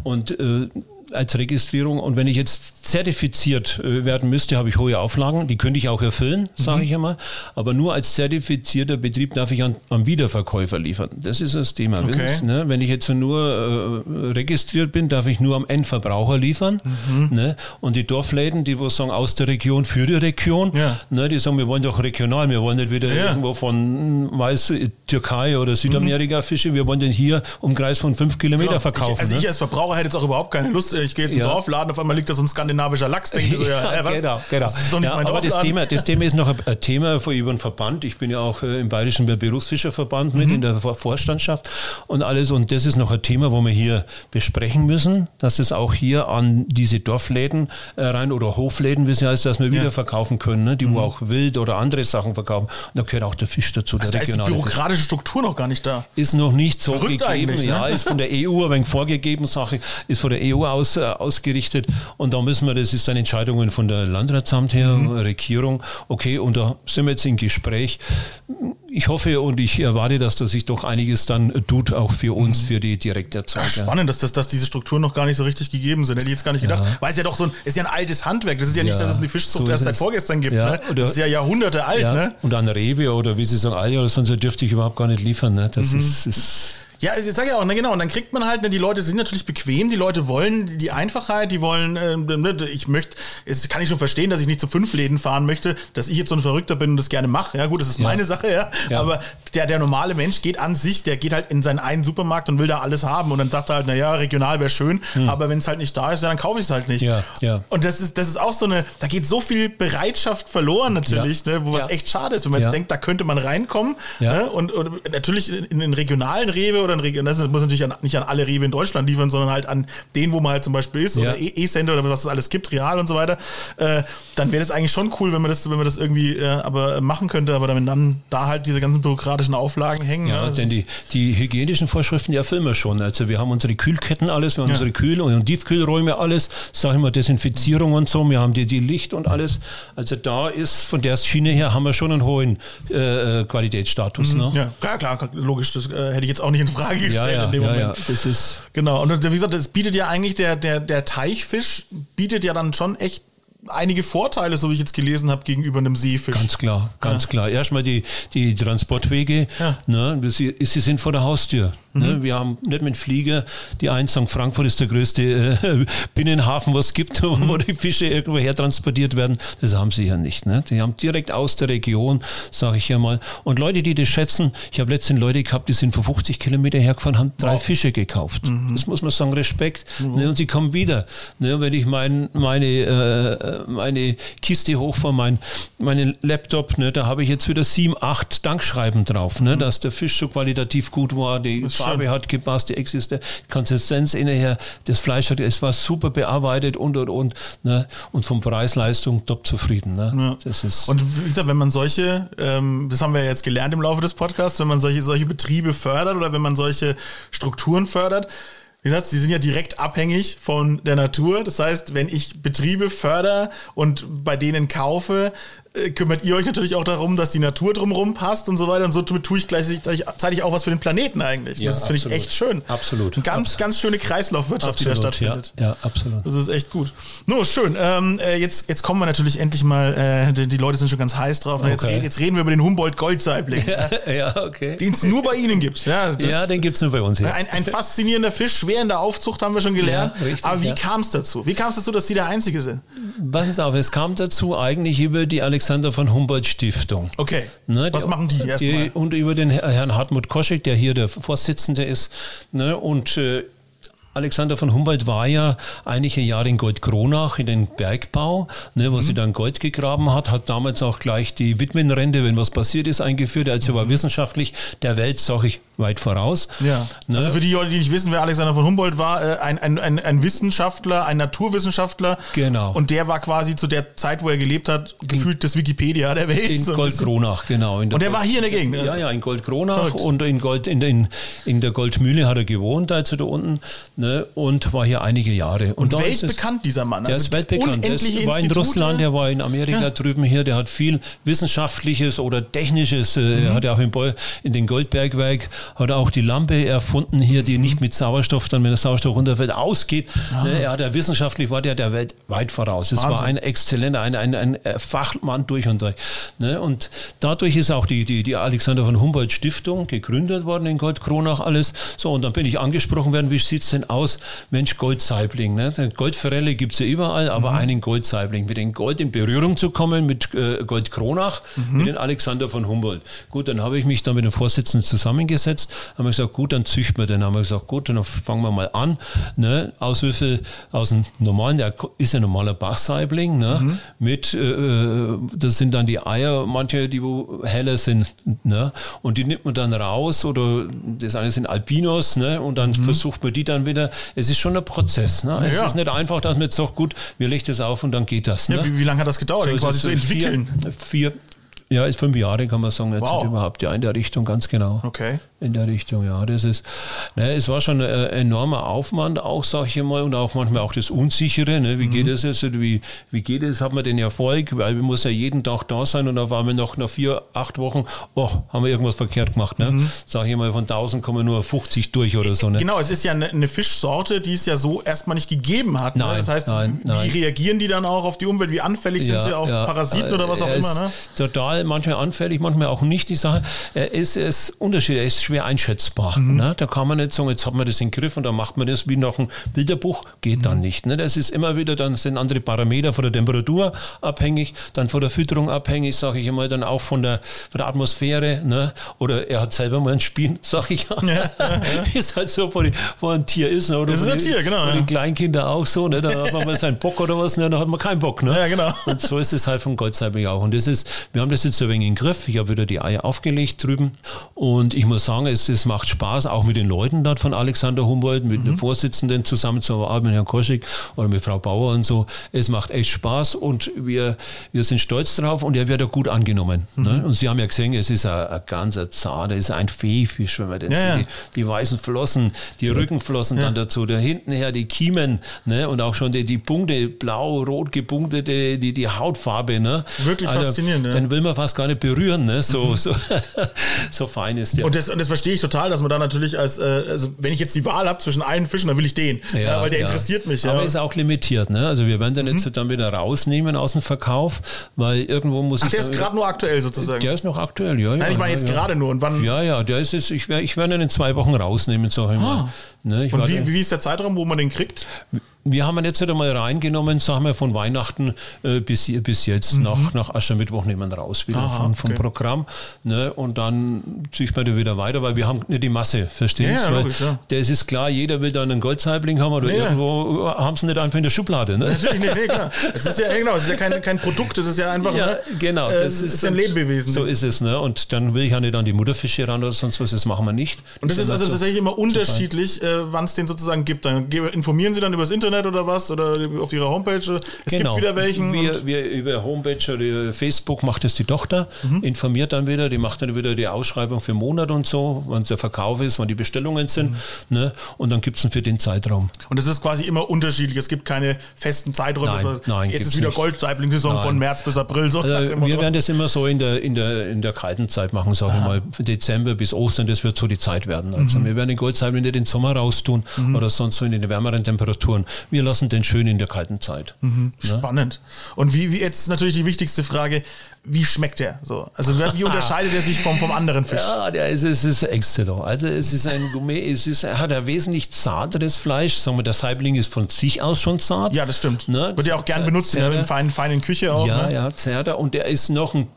und äh, als Registrierung. Und wenn ich jetzt zertifiziert äh, werden müsste, habe ich hohe Auflagen. Die könnte ich auch erfüllen, sage mhm. ich einmal. Aber nur als zertifizierter Betrieb darf ich an, am Wiederverkäufer liefern. Das ist das Thema. Okay. Ne? Wenn ich jetzt nur äh, registriert bin, darf ich nur am Endverbraucher liefern. Mhm. Ne? Und die Dorfläden, die wo sagen, aus der Region für die Region, ja. ne? die sagen, wir wollen doch regional, wir wollen nicht wieder ja. irgendwo von weiß, Türkei oder Südamerika mhm. Fische, wir wollen den hier um Kreis von fünf Kilometer genau. verkaufen. Ich, also ne? ich als Verbraucher hätte jetzt auch überhaupt keine Lust, ich gehe jetzt ja. Dorfladen, auf einmal liegt da so ein skandinavischer Lachs, denke ich so, ja, ja was? Genau, genau. Das ist doch nicht ja, mein aber das Thema, das Thema ist noch ein Thema für über den Verband. Ich bin ja auch äh, im Bayerischen Berufsfischerverband mit mhm. in der Vorstandschaft und alles. Und das ist noch ein Thema, wo wir hier besprechen müssen, dass es auch hier an diese Dorfläden äh, rein oder Hofläden, wie sie heißt, dass wir wieder verkaufen können, ne? die mhm. wo auch Wild oder andere Sachen verkaufen. Und da gehört auch der Fisch dazu, also der da ist die bürokratische Fisch. Struktur noch gar nicht da. Ist noch nicht so Verrückt gegeben. Ne? Ja, ist von der EU ein wenig vorgegeben, Sache, ist von der EU aus äh, ausgerichtet. Und da müssen wir, das ist dann Entscheidungen von der Landratsamt her, mhm. Regierung. Okay, und da sind wir jetzt im Gespräch. Ich hoffe und ich erwarte, dass da sich doch einiges dann tut, auch für uns, mhm. für die Direkterzeuger. Ja, spannend, dass, das, dass diese Strukturen noch gar nicht so richtig gegeben sind. Hätte ich jetzt gar nicht gedacht. Ja. Weil es ja doch so ein, ist ja ein altes Handwerk. Das ist ja nicht, dass es eine Fischzucht so erst seit vorgestern gibt. Ja, ne? Das ist ja Jahrhunderte alt. Ne? Und an Rewe oder wie Sie sagen, Aldi oder sonst dürfte ich überhaupt gar nicht liefern. Ne? Das mhm. ist, ist ja, ich sage ja auch, ne, genau. Und dann kriegt man halt, ne, die Leute sind natürlich bequem, die Leute wollen die Einfachheit, die wollen, äh, ich möchte, es kann ich schon verstehen, dass ich nicht zu fünf Läden fahren möchte, dass ich jetzt so ein Verrückter bin und das gerne mache. Ja, gut, das ist ja. meine Sache, ja. ja. Aber der, der normale Mensch geht an sich, der geht halt in seinen einen Supermarkt und will da alles haben und dann sagt er halt, naja, regional wäre schön, hm. aber wenn es halt nicht da ist, dann kaufe ich es halt nicht. Ja, ja. Und das ist, das ist auch so eine, da geht so viel Bereitschaft verloren natürlich, ja. ne, wo was echt schade ist, wenn man jetzt denkt, da könnte man reinkommen. Ne, und, und natürlich in den regionalen Rewe oder in Region, das muss natürlich an, nicht an alle Rewe in Deutschland liefern, sondern halt an den, wo man halt zum Beispiel ist, ja. oder E-Center oder was es alles gibt, Real und so weiter, äh, dann wäre das eigentlich schon cool, wenn man das, wenn man das irgendwie äh, aber machen könnte, aber wenn dann da halt diese ganzen bürokratischen Auflagen hängen. Ja, ja denn die, die hygienischen Vorschriften, die erfüllen wir schon. Also wir haben unsere Kühlketten alles, wir haben ja. unsere Kühl- und Tiefkühlräume alles, sag ich mal, Desinfizierung und so, wir haben die, die Licht und alles. Also da ist von der Schiene her haben wir schon einen hohen äh, äh Qualitätsstatus. Mhm, ne? Ja, klar, klar, logisch, das äh, hätte ich jetzt auch nicht in Frage gestellt. Ja, ja, ja, ja, das ist genau. Und wie gesagt, es bietet ja eigentlich der, der, der Teichfisch bietet ja dann schon echt einige Vorteile, so wie ich jetzt gelesen habe, gegenüber einem Seefisch. Ganz klar, ganz ja. klar. Erstmal die, die Transportwege, ja. ne, sie, sie sind vor der Haustür. Ne? Mhm. Wir haben nicht mit Flieger, die sagen, Frankfurt ist der größte äh, Binnenhafen, was es gibt, mhm. wo die Fische irgendwo her transportiert werden. Das haben sie ja nicht. Ne? Die haben direkt aus der Region, sage ich ja mal. Und Leute, die das schätzen, ich habe letztens Leute gehabt, die sind vor 50 Kilometer hergefahren, haben drei wow. Fische gekauft. Mhm. Das muss man sagen, Respekt. Mhm. Ne? Und sie kommen wieder. Ne? Wenn ich mein, meine, äh, meine Kiste hochfahre, mein, meinen Laptop, ne? da habe ich jetzt wieder sieben, acht Dankschreiben drauf, ne? Mhm. dass der Fisch so qualitativ gut war, die Farbe hat gepasst, die Existe, Konsistenz innerher, das Fleisch hat, es war super bearbeitet und und und. Ne? Und vom Preis-Leistung top zufrieden. Ne? Ja. Das ist und wie gesagt, wenn man solche, ähm, das haben wir ja jetzt gelernt im Laufe des Podcasts, wenn man solche, solche Betriebe fördert oder wenn man solche Strukturen fördert, wie gesagt, sie sind ja direkt abhängig von der Natur. Das heißt, wenn ich Betriebe fördere und bei denen kaufe, äh, kümmert ihr euch natürlich auch darum, dass die Natur drumherum passt und so weiter. Und so tue ich gleichzeitig auch was für den Planeten eigentlich. Ja, das finde ich echt schön. Absolut. Eine ganz, ganz schöne Kreislaufwirtschaft, absolut, die da stattfindet. Ja, ja, absolut. Das ist echt gut. No, schön. Ähm, äh, jetzt, jetzt kommen wir natürlich endlich mal, äh, die, die, Leute sind schon ganz heiß drauf. Okay. Jetzt, jetzt, reden wir über den Humboldt-Goldsaibling. Ja, ja, okay. Den es nur bei Ihnen gibt. Ja, ja den gibt es nur bei uns hier. Ein, ein faszinierender Fisch, schwer in der Aufzucht, haben wir schon gelernt. Richtig, Aber wie kam es dazu? Wie kam es dazu, dass Sie der Einzige sind? Pass auf, es kam dazu eigentlich über die Alexander von Humboldt Stiftung. Okay. Ne, Was die, machen die erstmal? Und über den Herrn Hartmut Koschek, der hier der Vorsitzende ist. Ne, und äh, Alexander von Humboldt war ja einige Jahre in Goldkronach in den Bergbau, ne, wo mhm. sie dann Gold gegraben hat, hat damals auch gleich die Witwenrente, wenn was passiert ist, eingeführt. Also war mhm. wissenschaftlich der Welt, sag ich, weit voraus. Ja. Ne? Also für die Leute, die nicht wissen, wer Alexander von Humboldt war, äh, ein, ein, ein, ein, Wissenschaftler, ein Naturwissenschaftler. Genau. Und der war quasi zu der Zeit, wo er gelebt hat, gefühlt das Wikipedia der Welt. In so Goldkronach, genau. und der Gold, war hier in der Gegend. Ja, ja, in Goldkronach und in, Gold, in, in, in der Goldmühle hat er gewohnt, also da unten ne, und war hier einige Jahre. Und, und weltbekannt dieser Mann. Der also ist weltbekannt. Der war in Russland, der war in Amerika ja. drüben hier, der hat viel Wissenschaftliches oder Technisches. Äh, mhm. Er hat ja auch in, in den Goldbergwerk, hat auch die Lampe erfunden hier, die nicht mit Sauerstoff, dann wenn der Sauerstoff runterfällt, ausgeht. Ah. Ne, er hat ja wissenschaftlich, war der der Welt weit voraus. Es war ein exzellenter, ein, ein, ein Fachmann durch und durch. Ne, und dadurch ist auch die, die, die Alexander von Humboldt Stiftung gegründet worden in Goldkronach alles. So, und dann bin ich angesprochen worden, wie sieht es denn aus? Mensch, Goldsaibling. Ne? Goldforelle gibt es ja überall, aber mhm. einen Goldsaibling. Mit dem Gold in Berührung zu kommen, mit äh, Goldkronach, mhm. mit dem Alexander von Humboldt. Gut, dann habe ich mich da mit dem Vorsitzenden zusammengesetzt, haben wir gesagt, gut, dann züchten wir den. Dann haben wir gesagt, gut, dann fangen wir mal an. Ne? Aus aus dem normalen, der ist ja normaler Bachsaibling, ne? Mhm. mit, äh, äh, das sind dann die Eier, manche, die wo heller sind, ne? und die nimmt man dann raus oder das eine sind Albinos, ne? und dann mhm. versucht man die dann wieder, es ist schon ein Prozess. Ne? Es ja. ist nicht einfach, dass man jetzt sagt, gut, wir legen das auf und dann geht das. Ne? Ja, wie, wie, lange hat das gedauert, so quasi zu entwickeln? Vier, vier, ja, ist fünf Jahre, kann man sagen, jetzt wow. überhaupt, ja, in der Richtung, ganz genau. Okay in der Richtung. Ja, das ist, ne, es war schon ein äh, enormer Aufwand, auch sage ich mal, und auch manchmal auch das Unsichere. Ne, wie mhm. geht es jetzt? Wie, wie geht es? Hat man den Erfolg? Weil wir muss ja jeden Tag da sein und da waren wir noch nach vier, acht Wochen, oh, haben wir irgendwas verkehrt gemacht. Ne? Mhm. Sage ich mal, von 1000 kommen nur 50 durch oder so. Ne? Genau, es ist ja eine, eine Fischsorte, die es ja so erstmal nicht gegeben hat. Ne? Nein, das heißt, nein, wie nein. reagieren die dann auch auf die Umwelt? Wie anfällig ja, sind sie auf ja, Parasiten oder was auch immer? Ne? Total, manchmal anfällig, manchmal auch nicht. Die Sache, er ist, ist Unterschied, er ist schwer einschätzbar. Mhm. Ne? Da kann man nicht sagen, jetzt hat man das in den Griff und dann macht man das wie nach einem Bilderbuch. Geht mhm. dann nicht. Ne? Das ist immer wieder, dann sind andere Parameter von der Temperatur abhängig, dann von der Fütterung abhängig, sage ich immer, dann auch von der, von der Atmosphäre. Ne? Oder er hat selber mal ein Spiel, sage ich ja. ja, ja. ist halt so, wo, ein Tier ist. Ne? Oder das ist ein die, Tier, genau. Ja. die Kleinkinder auch so. Ne? Da hat man mal seinen Bock oder was, ne? dann hat man keinen Bock. Ne? Ja, genau. Und so ist es halt von Gott sei Dank auch. Und das ist, wir haben das jetzt ein wenig im Griff. Ich habe wieder die Eier aufgelegt drüben. Und ich muss sagen, es, es macht Spaß, auch mit den Leuten dort von Alexander Humboldt, mit mhm. den Vorsitzenden zusammenzuarbeiten, mit Herrn Koschik oder mit Frau Bauer und so. Es macht echt Spaß und wir, wir sind stolz drauf und er wird auch gut angenommen. Ne? Mhm. Ne? Und Sie haben ja gesehen, es ist ein, ein ganzer Zahn, ist ein Fehfisch, wenn man das ja, sieht. Die, die, weißen Flossen, die Rückenflossen ja. dann dazu, da hinten her die Kiemen ne? und auch schon die, die Punkte, blau-rot gepunktete, die, die Hautfarbe. Ne? Wirklich also, faszinierend. Ja. Den will man fast gar nicht berühren, ne? so, mhm. so, so fein ist der. Und das, und das verstehe ich total, dass man da natürlich als äh, also wenn ich jetzt die Wahl habe zwischen allen Fischen, dann will ich den, ja, ja, weil der ja. interessiert mich. Aber ist auch limitiert, ne? Also wir werden den jetzt mhm. dann wieder rausnehmen aus dem Verkauf, weil irgendwo muss Ach, ich. der ist gerade nur aktuell sozusagen. Der ist noch aktuell, ja. Nein, ich meine jetzt gerade nur. Und wann? Ja, ja, der ist es. Ich werde ich werd ihn in zwei Wochen rausnehmen, sag ich mal. Ah. Ne, ich und wie, wie ist der Zeitraum, wo man den kriegt? Wir haben ihn jetzt einmal reingenommen, sagen wir, von Weihnachten äh, bis, bis jetzt. Mhm. Nach, nach Aschermittwoch nehmen wir raus wieder Aha, vom, vom okay. Programm. Ne? Und dann zieht man den wieder weiter, weil wir haben nicht die Masse, verstehst du? Ja, ja. Das ist klar, jeder will dann einen Goldsaibling haben oder ja. irgendwo haben sie nicht einfach in der Schublade. Ne? Natürlich, nee, nee, klar. Es ist ja, genau, es ist ja kein, kein Produkt, es ist ja einfach ja, ne, genau, äh, das äh, ist, ist ein Lebewesen. So ist es. Ne? Und dann will ich ja nicht an die Mutterfische ran oder sonst was, das machen wir nicht. Und das, das ist also tatsächlich immer unterschiedlich, äh, wann es den sozusagen gibt. Dann informieren sie dann über das Internet Internet oder was? Oder auf ihrer Homepage? Es genau. gibt wieder welchen. Wir, wir über Homepage oder Facebook macht es die Tochter, mhm. informiert dann wieder, die macht dann wieder die Ausschreibung für Monat und so, wann der Verkauf ist, wann die Bestellungen sind. Mhm. Ne? Und dann gibt es für den Zeitraum. Und es ist quasi immer unterschiedlich. Es gibt keine festen Zeiträume. Nein, nein, Jetzt ist wieder Goldsaibling-Saison von März bis April. So also, wir werden das immer so in der, in der, in der kalten Zeit machen, sage ich mal. Dezember bis Ostern, das wird so die Zeit werden. Also mhm. wir werden den Goldsaibling nicht den Sommer raustun mhm. oder sonst so in den wärmeren Temperaturen. Wir lassen den schön in der kalten Zeit. Mhm. Ne? Spannend. Und wie, wie jetzt natürlich die wichtigste Frage, wie schmeckt der? So, also wie unterscheidet er sich vom, vom anderen Fisch? Ja, der ist, es ist exzellent. Also es ist ein Gourmet, es ist, er hat ein wesentlich zarteres Fleisch. Sagen wir, der Saibling ist von sich aus schon zart. Ja, das stimmt. Ne? Wird ja auch gern benutzt in der feinen, feinen Küche auch. Ja, ne? ja, zärter. Und der ist noch ein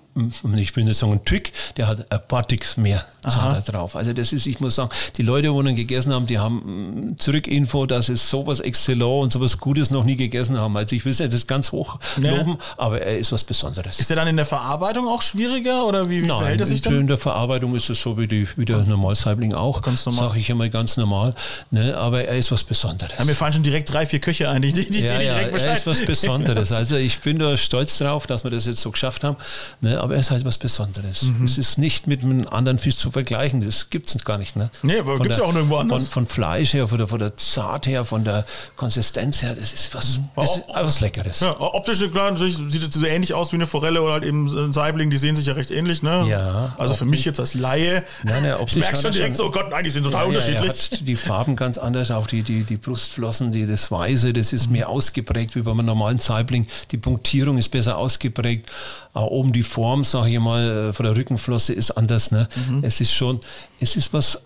ich will nicht sagen ein Tück, der hat ein paar Ticks mehr Zahler drauf. Also das ist, ich muss sagen, die Leute, die ihn gegessen haben, die haben mm, Zurückinfo, dass es sowas Exzellent und sowas Gutes noch nie gegessen haben. Also ich will es nicht ganz hoch loben, ja. aber er ist was Besonderes. Ist er dann in der Verarbeitung auch schwieriger oder wie, wie Nein, verhält er sich dann? in der Verarbeitung ist es so wie, die, wie der Normalsaibling auch. Ganz normal. Sage ich immer ganz normal. Ne? Aber er ist was Besonderes. Ja, mir fallen schon direkt drei, vier Köche ein, die, die, die ja, direkt ja, Er ist was Besonderes. Also ich bin da stolz drauf, dass wir das jetzt so geschafft haben. Ne? Aber er ist halt was Besonderes. Mhm. Es ist nicht mit einem anderen Fisch zu vergleichen. Das gibt es gar nicht. Ne? Nee, aber gibt es ja auch nirgendwo anders. Von, von, Fleisch her, von der, von der Zart her, von der Konsistenz her, das ist was, mhm. das ist was Leckeres. Ja, optisch klar, sieht es so ähnlich aus wie eine Forelle oder halt eben ein Saibling, die sehen sich ja recht ähnlich. Ne? Ja. Also für mich jetzt als Laie, nein, nein, ich merke schon direkt so, oh Gott, nein, die sind total ja, unterschiedlich. Ja, die Farben ganz anders, auch die, die, die Brustflossen, die, das Weiße, das ist mhm. mehr ausgeprägt wie beim normalen Saibling. Die Punktierung ist besser ausgeprägt. Auch oben die Form, sage ich mal, äh, von der Rückenflosse ist anders. Ne? Mhm. Es ist schon, es ist was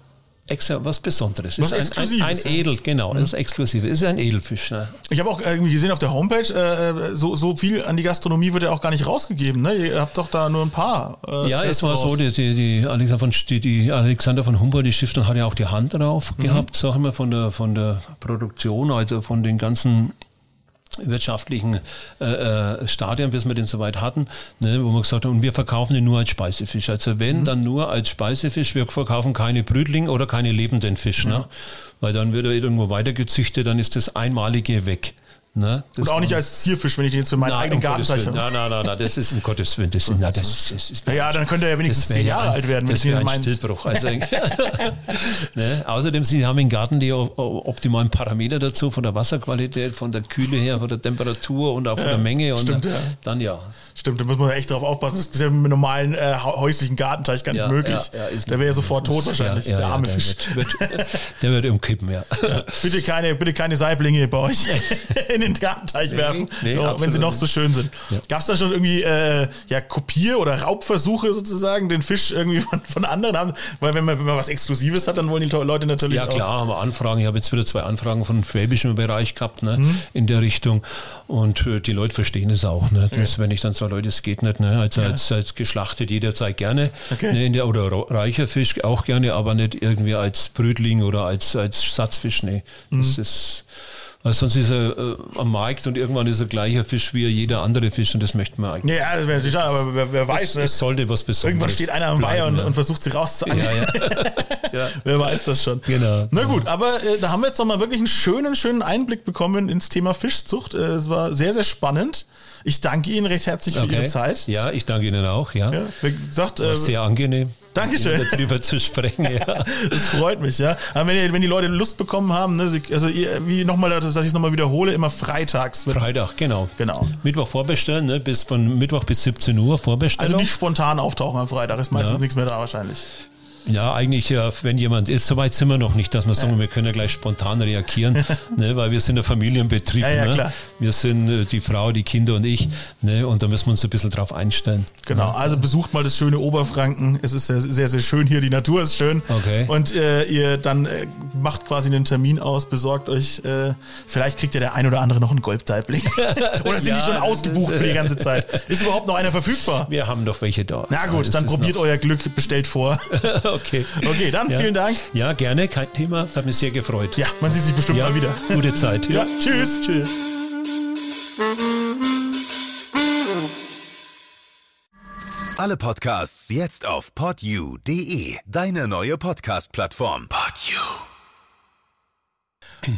extra was Besonderes. Was ist ein, ein, ein, Edel, genau, mhm. ist exklusiv. Es ist ein Edelfisch. Ne? Ich habe auch irgendwie gesehen auf der Homepage, äh, so, so viel an die Gastronomie wird ja auch gar nicht rausgegeben. Ne? Ihr habt doch da nur ein paar. Äh, ja, es war so, die, die, die, Alexander von, die, die Alexander von Humboldt, die Stiftung hat ja auch die Hand drauf mhm. gehabt, sagen wir, von der, von der Produktion, also von den ganzen wirtschaftlichen äh, äh, Stadien, bis wir den soweit hatten, ne, wo man gesagt hat, und wir verkaufen den nur als Speisefisch. Also wenn, mhm. dann nur als Speisefisch, wir verkaufen keine Brütlinge oder keine lebenden Fische. Ne? Weil dann wird er irgendwo weitergezüchtet, dann ist das Einmalige weg. Ne? Und auch nicht als Zierfisch, wenn ich den jetzt für meinen nein, eigenen Gartenteich habe. Nein, nein, nein, nein, das ist um Gottes Willen. Das, na, das, das ist, naja, dann könnte er ja wenigstens zehn Jahre ja, alt werden. Das wäre ein meinen. Stillbruch. Also, ne? Außerdem, Sie haben in Garten die optimalen Parameter dazu, von der Wasserqualität, von der Kühle her, von der Temperatur und auch von ja, der Menge. Und stimmt, dann, ja. dann ja. Stimmt, da muss man echt drauf aufpassen. Das ist ja mit einem normalen äh, häuslichen Gartenteich gar nicht möglich. der wäre ja sofort tot wahrscheinlich, der arme der Fisch. Wird, wird, der wird umkippen, ja. Bitte, keine, bitte keine Saiblinge bei euch in den Gartenteich werfen, nee, oh, wenn sie noch so schön sind. Ja. Gab es da schon irgendwie äh, ja, Kopier- oder Raubversuche sozusagen, den Fisch irgendwie von, von anderen haben? Weil wenn man, wenn man was Exklusives hat, dann wollen die Leute natürlich Ja klar, auch. haben wir Anfragen. Ich habe jetzt wieder zwei Anfragen von schwäbischen Bereich gehabt, ne, mhm. in der Richtung. Und äh, die Leute verstehen es auch. Ne? Das, ja. Wenn ich dann sage, Leute, es geht nicht. Ne? Also ja. als, als geschlachtet jederzeit gerne. Okay. Ne, der, oder reicher Fisch auch gerne, aber nicht irgendwie als Brötling oder als, als Satzfisch. Ne. Das mhm. ist weil sonst ist er äh, am Markt und irgendwann ist er gleicher Fisch wie jeder andere Fisch und das möchte man eigentlich. Ja, das wäre natürlich schade, aber wer, wer weiß. Es, ne? es, sollte was Besonderes Irgendwann steht einer am Weiher und, und, versucht sie rauszuangeln. Ja, ja. ja. Wer weiß das schon. Genau. Na gut, aber äh, da haben wir jetzt nochmal wirklich einen schönen, schönen Einblick bekommen ins Thema Fischzucht. Äh, es war sehr, sehr spannend. Ich danke Ihnen recht herzlich für okay. Ihre Zeit. Ja, ich danke Ihnen auch. Ja, ja wie gesagt, äh, sehr angenehm. Dankeschön. Darüber zu sprechen, ja. Das freut mich, ja. Aber wenn, die, wenn die Leute Lust bekommen haben, ne, sie, also wie nochmal, dass ich es nochmal wiederhole, immer freitags. Freitag, genau. Genau. Mittwoch vorbestellen, ne, bis von Mittwoch bis 17 Uhr vorbestellen. Also nicht spontan auftauchen am Freitag, ist meistens ja. nichts mehr da wahrscheinlich. Ja, eigentlich, ja, wenn jemand ist, soweit sind wir noch nicht, dass wir sagen, wir können ja gleich spontan reagieren, ne, weil wir sind ein Familienbetrieb. Ja, ja, ne? klar. Wir sind äh, die Frau, die Kinder und ich, ne, und da müssen wir uns ein bisschen drauf einstellen. Genau, also besucht mal das schöne Oberfranken. Es ist sehr, sehr, sehr schön hier, die Natur ist schön. Okay. Und äh, ihr dann äh, macht quasi einen Termin aus, besorgt euch, äh, vielleicht kriegt ja der ein oder andere noch einen Goldteibling. oder sind ja, die schon ausgebucht für die ganze Zeit? Ist überhaupt noch einer verfügbar? Wir haben doch welche da. Na gut, dann probiert euer Glück, bestellt vor. okay. Okay, dann ja. vielen Dank. Ja, gerne, kein Thema. Hat mich sehr gefreut. Ja, man sieht sich bestimmt ja. mal wieder. Gute Zeit. Ja, tschüss. Tschüss. Alle Podcasts jetzt auf podyou.de, deine neue Podcast-Plattform. Podyou.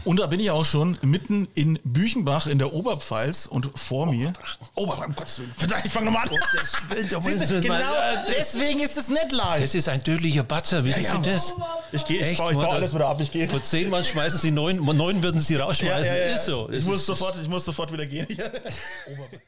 Und da bin ich auch schon mitten in Büchenbach in der Oberpfalz und vor mir. Oberfranken, um Gottes Willen. Verdammt, Ich fange nochmal an. Siehst du, genau deswegen ist es nicht live. Das ist ein tödlicher Batzer, wissen Ja, ja. Sie das? Ich gehe, ich Echt, baue, ich baue alles wieder ab. Ich gehe. Vor zehn Mal schmeißen Sie neun, neun würden Sie rausschmeißen. Ist so. Ich Es muss ist- sofort, ich muss sofort wieder gehen. Oberpfalz.